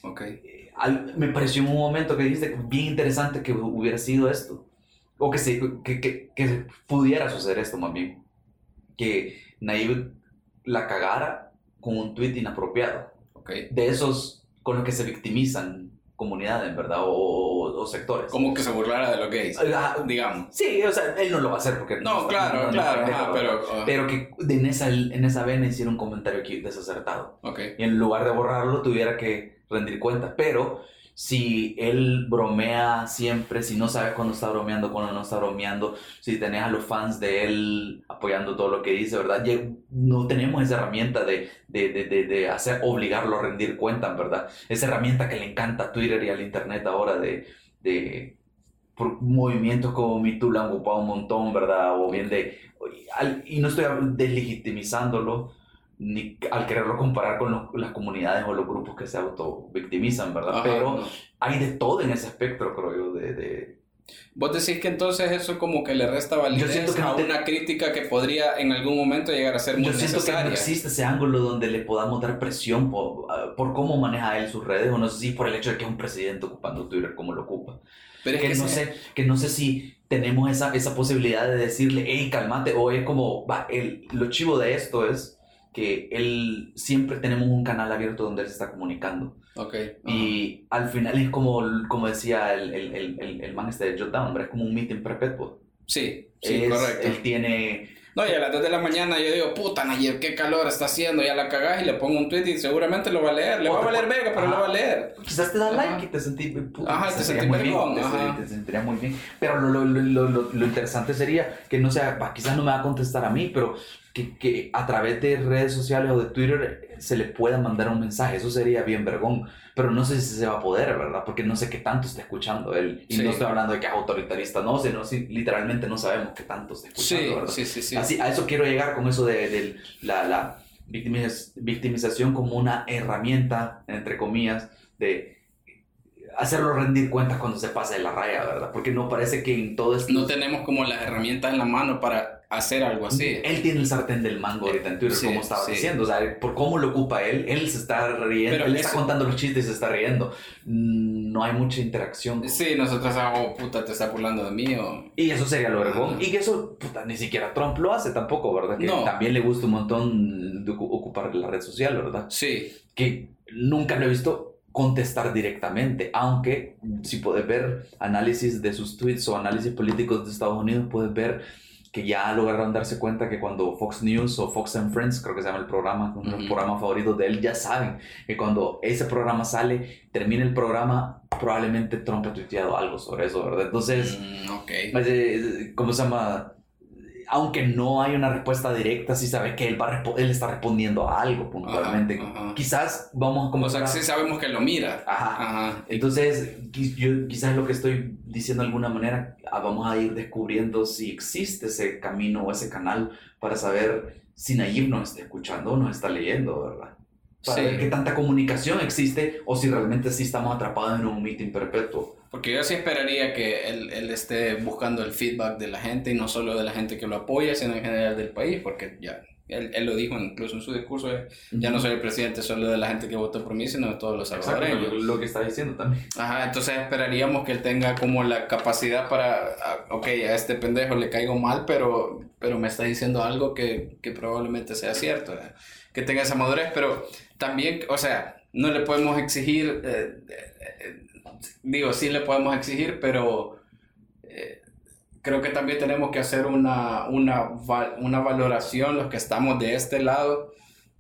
B: Ok.
C: Eh, me pareció en un momento que dijiste bien interesante que hubiera sido esto o que, se, que, que, que, pudiera suceder esto más bien, que Naive la cagara con un tweet inapropiado.
B: Okay.
C: De esos con los que se victimizan comunidades, ¿verdad? O, o, sectores.
B: Como que se burlara de los gays, digamos.
C: Sí, o sea, él no lo va a hacer porque...
B: No, claro, claro, pero...
C: Uh. Pero que en esa, en esa vena hiciera un comentario aquí desacertado.
B: Okay.
C: Y en lugar de borrarlo tuviera que rendir cuenta, pero si él bromea siempre, si no sabes cuándo está bromeando, cuándo no está bromeando, si tenés a los fans de él apoyando todo lo que dice, ¿verdad? no tenemos esa herramienta de, de, de, de, hacer, obligarlo a rendir cuentas, ¿verdad? Esa herramienta que le encanta a Twitter y al Internet ahora de, de movimientos como MeToo lo han ocupado un montón, ¿verdad? O bien de... Y no estoy deslegitimizándolo, ni al quererlo comparar con las comunidades o los grupos que se auto-victimizan, ¿verdad? Pero hay de todo en ese espectro, creo yo, de, de...
B: Vos decís que entonces eso como que le resta validez a una crítica que podría en algún momento llegar a ser muy necesaria. Yo siento
C: que no existe ese ángulo donde le podamos dar presión por, por, cómo maneja él sus redes, o no sé si por el hecho de que es un presidente ocupando Twitter como lo ocupa. Pero que, no sé, que no sé si tenemos esa, esa posibilidad de decirle, hey, calmate, o es como, va, el, lo chivo de esto es que él siempre tenemos un canal abierto donde él se está comunicando.
B: Ok.
C: Y al final es como, como decía el, el, el, el, man este de Jotdown, es como un meeting perpetuo.
B: Sí, sí, correcto.
C: Él tiene
B: no, y a las 2 de la mañana yo digo, puta, Nayib, qué calor está haciendo, ya la cagás y le pongo un tweet y seguramente lo va a leer. Le va a valer verga, pero lo va a leer.
C: Quizás te da like y te sentí, puta,
B: Ajá, te, muy bien.
C: Te, sentiría muy bien. Pero lo, lo, lo, lo, interesante sería que no sea, quizás no me va a contestar a mí, pero que, que, a través de redes sociales o de Twitter se le pueda mandar un mensaje. Eso sería bien vergón pero no sé si se va a poder, ¿verdad? Porque no sé qué tanto está escuchando él. Y no estoy hablando de que es autoritarista, no, sino si literalmente no sabemos qué tanto está escuchando, ¿verdad?
B: Sí, sí, sí.
C: Así, a eso quiero llegar con eso de, de la, la victimización como una herramienta, entre comillas, de hacerlo rendir cuentas cuando se pasa de la raya, ¿verdad? Porque no parece que en todo esto...
B: No tenemos como las herramientas en la mano para hacer algo así.
C: Él tiene el sartén del mango ahorita en Twitter,
B: Sí,
C: como estaba
B: sí.
C: diciendo. O sea, por cómo lo ocupa él, él se está riendo,
B: Pero
C: él está contando los chistes y se está riendo. Mm, No hay mucha interacción.
B: Sí, nosotros oh, puta, te está burlando de mí o...
C: Y eso sería lo vergón. Y que eso, puta, ni siquiera Trump lo hace tampoco, ¿verdad? Que
B: No.
C: también le gusta un montón de ocu- ocupar la red social, ¿verdad?
B: Sí,
C: que nunca lo he visto contestar directamente, aunque si puedes ver análisis de sus tweets o análisis políticos de Estados Unidos, puedes ver que ya lograron darse cuenta que cuando Fox News o Fox and Friends, creo que se llama el programa, uno de los
B: Ujú.
C: programas favoritos de él, ya saben que cuando ese programa sale, termina el programa, probablemente Trump ha tuiteado algo sobre eso, ¿verdad? Entonces,
B: Mm,
C: pues, eh, ¿cómo se llama? Aunque no hay una respuesta directa, sí sabe que él, va él está respondiendo a algo puntualmente.
B: Ajá, ajá.
C: Quizás vamos a
B: O sea,
C: comparar-
B: sí sabemos que lo mira.
C: Ajá.
B: Ajá.
C: Entonces, yo quizás lo que estoy diciendo de alguna manera, ah, vamos a ir descubriendo si existe ese camino o ese canal para saber si Nayib nos está escuchando o nos está leyendo, ¿verdad? Para
B: Sí.
C: ver qué tanta comunicación existe o si realmente sí estamos atrapados en un meeting perpetuo.
B: Porque yo sí esperaría que él, él esté buscando el feedback de la gente y no solo de la gente que lo apoya, sino en general del país, porque ya, él, él lo dijo incluso en su discurso, eh, ya no soy el presidente solo de la gente que votó por mí, sino de todos los
C: Exacto,
B: salvadoreños.
C: lo, lo que está diciendo también.
B: Ajá, entonces esperaríamos que él tenga como la capacidad para, ah, ok, a este pendejo le caigo mal, pero, pero me está diciendo algo que, que probablemente sea cierto, ¿verdad? que tenga esa madurez, pero también, o sea, no le podemos exigir, eh, eh, eh, digo, sí le podemos exigir, pero eh, creo que también tenemos que hacer una, una, una valoración, los que estamos de este lado,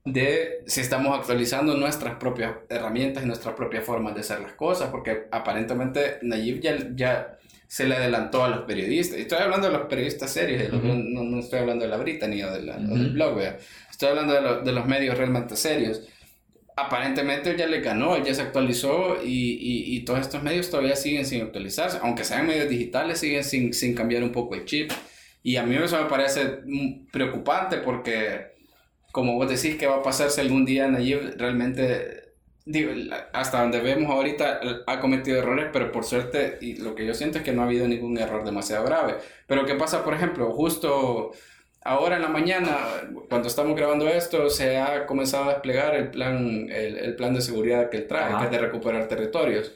B: de si estamos actualizando nuestras propias herramientas y nuestras propias formas de hacer las cosas, porque aparentemente Nayib ya, ya se le adelantó a los periodistas. Y Estoy hablando de los periodistas serios, los-
C: Ujú.
B: no, no estoy hablando de la Britannia o, de la- o
C: Ujú.
B: del blog, ¿vea? estoy hablando de, lo- de los medios realmente serios. Aparentemente ya le ganó, ya se actualizó y, y, y todos estos medios todavía siguen sin actualizarse, aunque sean medios digitales, siguen sin, sin cambiar un poco el chip. Y a mí eso me parece mm, preocupante porque como vos decís que va a pasar si algún día Nayib realmente, digo, hasta donde vemos ahorita, ha cometido errores, pero por suerte, y lo que yo siento es que no ha habido ningún error demasiado grave. Pero ¿qué pasa, por ejemplo, justo ahora en la mañana, cuando estamos grabando esto, se ha comenzado a desplegar el plan, el, el plan de seguridad que él trae,
C: Ajá.
B: que es de recuperar territorios.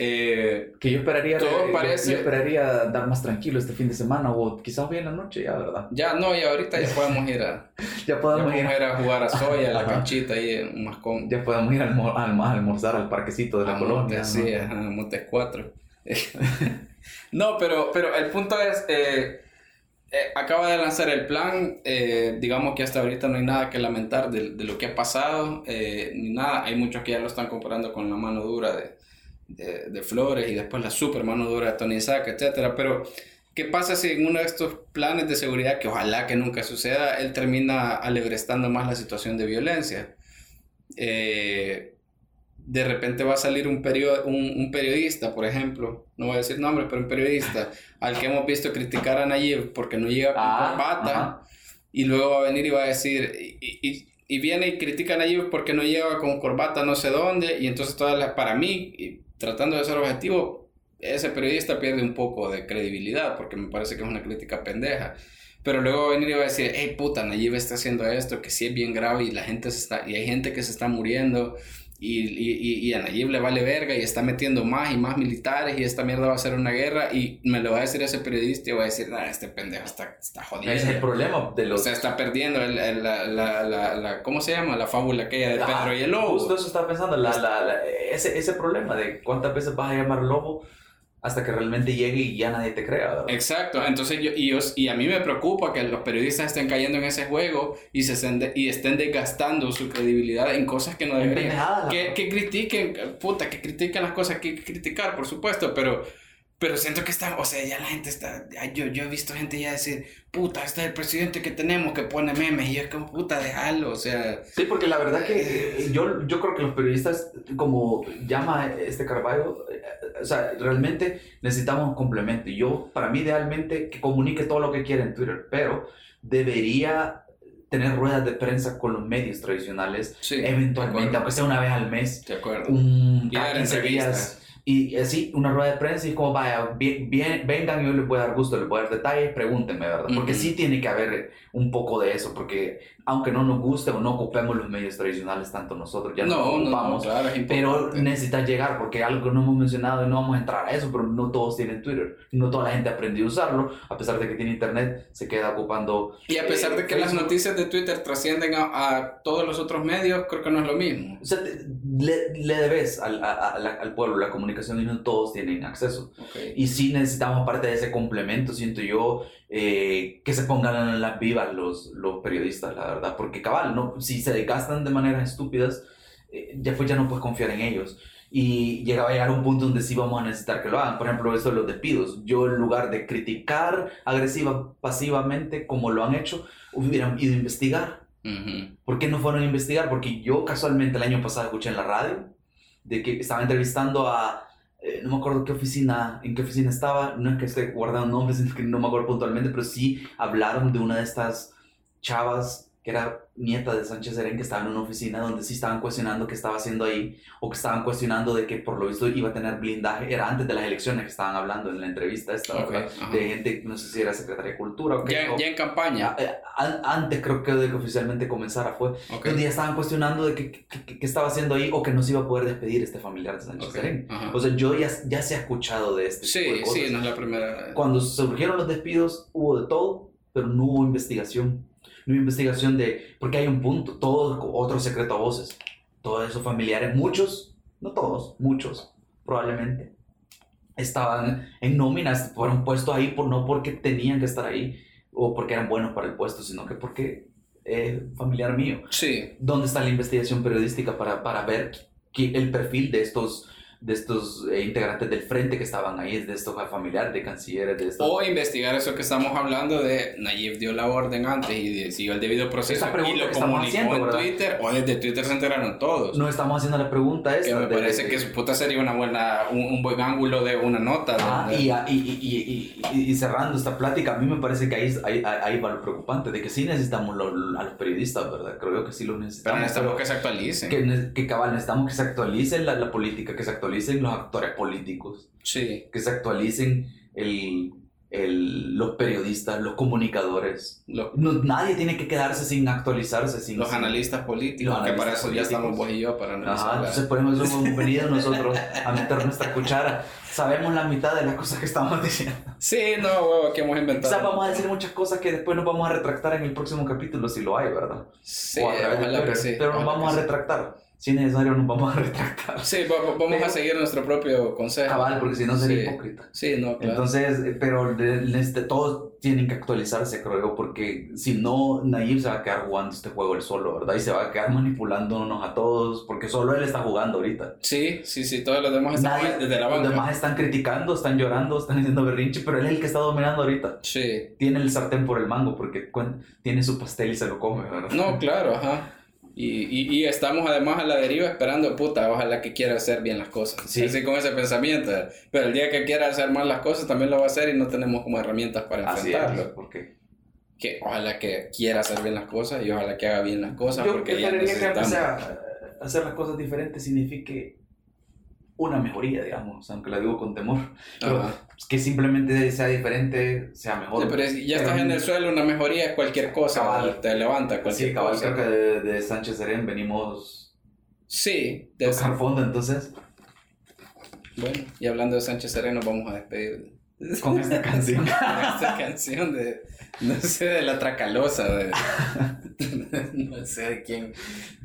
B: Eh,
C: Que yo esperaría,
B: Todo
C: yo-
B: parece-
C: yo esperaría dar más tranquilo este fin de semana o quizás hoy en la noche ya, ¿verdad?
B: ya no, y ahorita ya podemos ir a,
C: Ya [LAUGHS]
B: ya
C: podemos
B: podemos
C: ir,
B: ir a jugar a soya, a la canchita y un mascón.
C: ya podemos ir a, almo- a almo- a almorzar al parquecito de la
B: A
C: colonia.
B: Montes,
C: ¿no?
B: sí, ajá, Montes 4. no, pero, pero el punto es, eh, eh, acaba de lanzar el plan, eh, digamos que hasta ahorita no hay nada que lamentar de, de lo que ha pasado, eh, ni nada, hay muchos que ya lo están comparando con la mano dura de, de, de Flores y después la super mano dura de Tony Isaac, etcétera, pero... ¿Qué pasa si en uno de estos planes de seguridad, que ojalá que nunca suceda, él termina alebrestando más la situación de violencia? Eh, de repente va a salir un, perio- un, un periodista, por ejemplo, no voy a decir nombres, pero un periodista al que hemos visto criticar a Nayib porque no llega con
C: Ah,
B: corbata
C: ajá.
B: y luego va a venir y va a decir, y, y- y viene y critica a Nayib porque no llega con corbata no sé dónde, y entonces todas las, para mí, y tratando de ser objetivo, ese periodista pierde un poco de credibilidad porque me parece que es una crítica pendeja. Pero luego va a venir y va a decir, hey puta, Nayib está haciendo esto, que sí es bien grave y la gente se está, y hay gente que se está muriendo y, y, y- a Nayib le vale verga y está metiendo más y más militares y esta mierda va a ser una guerra y me lo va a decir ese periodista y va a decir, nah, este pendejo está, está jodido.
C: Ese es el problema de
B: O
C: los...
B: sea, está perdiendo el- el- la, la, la, la- ¿cómo se llama? La fábula aquella de Pedro y el lobo.
C: Justo eso estaba pensando, la, la, la- ese, ese problema de cuántas veces vas a llamar lobo hasta que realmente llegue y ya nadie te crea, ¿verdad?
B: Exacto, entonces yo y, yo, y a mí me preocupa que los periodistas estén cayendo en ese juego y, se estén, de- y estén desgastando su credibilidad en cosas que no deberían. Que, que critiquen, puta, que critiquen las cosas que hay que criticar, por supuesto, pero, pero siento que están, o sea, ya la gente está, yo, yo he visto gente ya decir, puta, este es el presidente que tenemos que pone memes y yo es como, puta, déjalo, o sea,
C: Sí, porque la verdad que eh, yo, yo creo que los periodistas, como llama este Carballo, eh, o sea, realmente necesitamos un complemento. Y yo, para mí, idealmente, que comunique todo lo que quiera en Twitter, pero debería tener ruedas de prensa con los medios tradicionales,
B: sí,
C: eventualmente, aunque sea una vez al mes,
B: de acuerdo.
C: un
B: Y dar
C: cada 15
B: entrevistas.
C: Y así, una rueda de prensa y como, vaya, bien, bien, vengan, yo les voy a dar gusto, les voy a dar detalles, pregúntenme, ¿verdad? Porque sí tiene que haber un poco de eso, porque aunque no nos guste o no ocupemos los medios tradicionales, tanto nosotros ya no,
B: no, no, no,
C: ocupamos,
B: claro,
C: pero necesitas llegar, porque algo que no hemos mencionado y no vamos a entrar a eso, pero no todos tienen Twitter, no toda la gente ha aprendido a usarlo, a pesar de que tiene internet, se queda ocupando...
B: Y a pesar de que
C: eh,
B: las
C: Facebook.
B: noticias de Twitter trascienden a, a todos los otros medios, creo que no es lo mismo.
C: O sea, te- le, le debes al, a- a la- al pueblo la comunicación y no todos tienen acceso.
B: Okay.
C: Y sí necesitamos parte de ese complemento, siento yo, eh, que se pongan en las vivas los, los periodistas, la verdad. Porque cabal, ¿no? si se desgastan de maneras estúpidas, eh, ya pues ya no puedes confiar en ellos. Y llegaba a llegar a un punto donde sí vamos a necesitar que lo hagan. Por ejemplo, esto de los despidos. Yo en lugar de criticar agresiva, pasivamente, como lo han hecho, hubieran ido a investigar.
B: Ujú.
C: ¿Por qué no fueron a investigar? Porque yo casualmente el año pasado escuché en la radio de que estaba entrevistando a, eh, no me acuerdo qué oficina, en qué oficina estaba, no es que esté guardando nombres, no me acuerdo puntualmente, pero sí hablaron de una de estas chavas que era nieta de Sánchez Serén, que estaba en una oficina donde sí estaban cuestionando qué estaba haciendo ahí, o que estaban cuestionando de que por lo visto iba a tener blindaje, era antes de las elecciones que estaban hablando en la entrevista esta,
B: Ok,
C: ¿verdad?
B: ajá.
C: de gente, no sé si era secretaria de Cultura o qué,
B: Ya, ya en campaña.
C: eh, an- antes creo que de que oficialmente comenzara fue
B: Ok.
C: donde ya estaban cuestionando de qué, estaba haciendo ahí o que no se iba a poder despedir este familiar de Sánchez
B: Ok,
C: Serén.
B: ajá.
C: O sea, yo ya, ya se ha escuchado de este tipo de
B: Sí,
C: cosas.
B: sí, no es la primera.
C: Cuando surgieron los despidos hubo de todo, pero no hubo investigación. No hubo investigación de... Porque hay un punto, todo otro secreto a voces. Todos esos familiares, muchos, no todos, muchos, probablemente, estaban en nóminas, fueron puestos ahí por, no porque tenían que estar ahí o porque eran buenos para el puesto, sino que porque es familiar mío.
B: Sí,
C: ¿Dónde está la investigación periodística para, para ver que el perfil de estos, de estos eh, integrantes del frente que estaban ahí, de estos familiares, de cancilleres, de estos...
B: o investigar eso que estamos hablando de Nayib dio la orden antes y siguió el debido proceso y lo
C: que
B: comunicó
C: haciendo,
B: en
C: ¿verdad?
B: Twitter o desde Twitter se enteraron todos.
C: No estamos haciendo la pregunta
B: que
C: esa.
B: me
C: de-
B: parece
C: de-
B: que su puta sería una buena, un, un buen ángulo de una nota.
C: Ah,
B: donde-
C: y, y, y, y, cerrando esta plática, a mí me parece que ahí, ahí, ahí va lo preocupante, de que sí necesitamos lo- a los periodistas, ¿verdad? Creo yo que sí los
B: pero
C: necesitamos.
B: necesitamos
C: pero
B: que se actualicen.
C: que, que cabal, necesitamos que se actualice la, la política, que se actualicen los actores políticos,
B: Sí,
C: que se actualicen el, el, los periodistas, los comunicadores.
B: los,
C: No, nadie tiene que quedarse sin actualizarse, sin...
B: los
C: sin-
B: analistas políticos,
C: Los
B: que para eso ya estamos
C: políticos.
B: vos y yo para analizar.
C: Ajá, entonces por eso hemos venido nosotros a meter nuestra cuchara. Sabemos la mitad de las cosas que estamos diciendo.
B: Sí, no, huevo, que hemos inventado.
C: Quizás vamos a decir muchas cosas que después nos vamos a retractar en el próximo capítulo, si lo hay, ¿verdad?
B: Sí,
C: o a través de
B: que sí.
C: Pero nos vamos a retractar. Si es necesario, nos vamos a retractar.
B: Sí, va- va- vamos
C: Pero-
B: a seguir nuestro propio consejo.
C: Cabal, porque si no sería
B: Sí.
C: hipócrita.
B: Sí, no, claro.
C: Entonces, eh, pero este, todos tienen que actualizarse, creo yo, porque si no, Nayib se va a quedar jugando este juego él solo, ¿verdad? Y se va a quedar manipulándonos a todos, porque solo él está jugando ahorita.
B: Sí, sí, sí, todos los demás estamos
C: Nadie-
B: desde la
C: los
B: banca.
C: demás están criticando, están llorando, están haciendo berrinche, pero él es el que está dominando ahorita.
B: Sí.
C: Tiene el sartén por el mango, porque tiene su pastel y se lo come, ¿verdad?
B: No, claro, ajá. Y, y, y estamos además a la deriva esperando, puta, ojalá que quiera hacer bien las cosas.
C: Sí.
B: Así con ese pensamiento. Pero el día que quiera hacer mal las cosas también lo va a hacer y no tenemos como herramientas para
C: Así
B: enfrentarlo.
C: porque
B: Que ojalá que quiera hacer bien las cosas y ojalá que haga bien las cosas
C: yo
B: porque ya
C: esperaría que
B: necesitamos.
C: empecé a hacer las cosas diferentes signifique una mejoría, digamos, aunque la digo con temor. Pero
B: Ajá.
C: que simplemente sea diferente, sea mejor.
B: Sí, pero si ya estás en el suelo, una mejoría es cualquier cosa,
C: Cabal.
B: te levanta cualquier
C: Sí, cabal,
B: cosa.
C: creo que de, de Sánchez Serén venimos
B: Sí, de
C: tocar fondo, entonces,
B: Bueno, y hablando de Sánchez Sereno, vamos a despedir
C: con esta [LAUGHS] canción.
B: con esta canción de, no sé, de la Tracalosa, de, [LAUGHS] no sé de quién.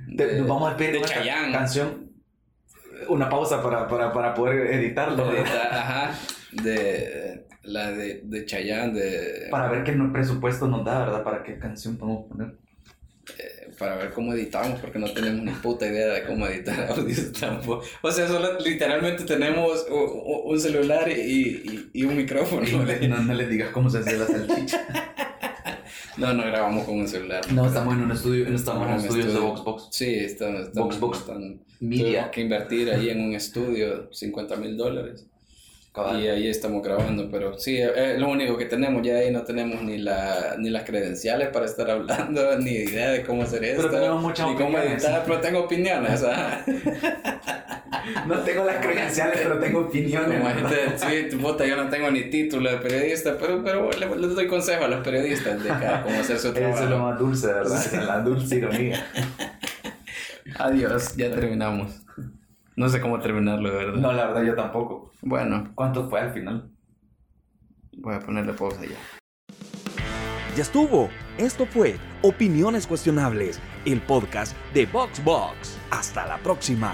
B: De-
C: nos vamos a despedir
B: de Chayanne.
C: canción. Una pausa para, para, para poder editarlo,
B: ajá, de la de, de Chayanne, de,
C: para ver qué presupuesto nos da, ¿verdad? Para qué canción podemos poner.
B: para ver cómo editamos, porque no tenemos ni puta idea de cómo editar [LAUGHS] audios tampoco. O sea, solo literalmente tenemos un celular y, y, y un micrófono.
C: Y no, le- no, no les digas cómo se hace la salchicha. [LAUGHS]
B: No, no grabamos con un celular.
C: No, estamos en un estudio, no estamos en
B: un
C: estudios de
B: estudio.
C: Voxbox
B: Sí, estamos, estamos
C: Vox, Vox.
B: están-
C: Media.
B: Tuvimos que invertir ahí en un estudio 50 mil dólares. Y ahí estamos grabando, pero sí, es lo único que tenemos. Ya ahí no tenemos ni, la, ni las credenciales para estar hablando, [LAUGHS] ni idea de cómo hacer esto.
C: Pero muchas
B: ni cómo
C: opiniones.
B: editar, pero tengo opiniones. ajá. [LAUGHS]
C: no tengo las credenciales, pero tengo opiniones.
B: Como
C: ¿verdad?
B: gente, sí, tu puta, yo no tengo ni título de periodista, pero, pero le- les doy consejo a los periodistas de cada- cómo hacer su
C: Eso [LAUGHS] es lo
B: trabajo.
C: más dulce, ¿verdad? La dulce ironía. [LAUGHS]
B: Adiós, ya terminamos. No sé cómo terminarlo, de verdad.
C: No, la verdad yo tampoco.
B: Bueno,
C: ¿Cuánto fue al final?
B: voy a ponerle pausa ya.
A: Ya estuvo. Esto fue Opiniones Cuestionables, el podcast de VoxBox. Hasta la próxima.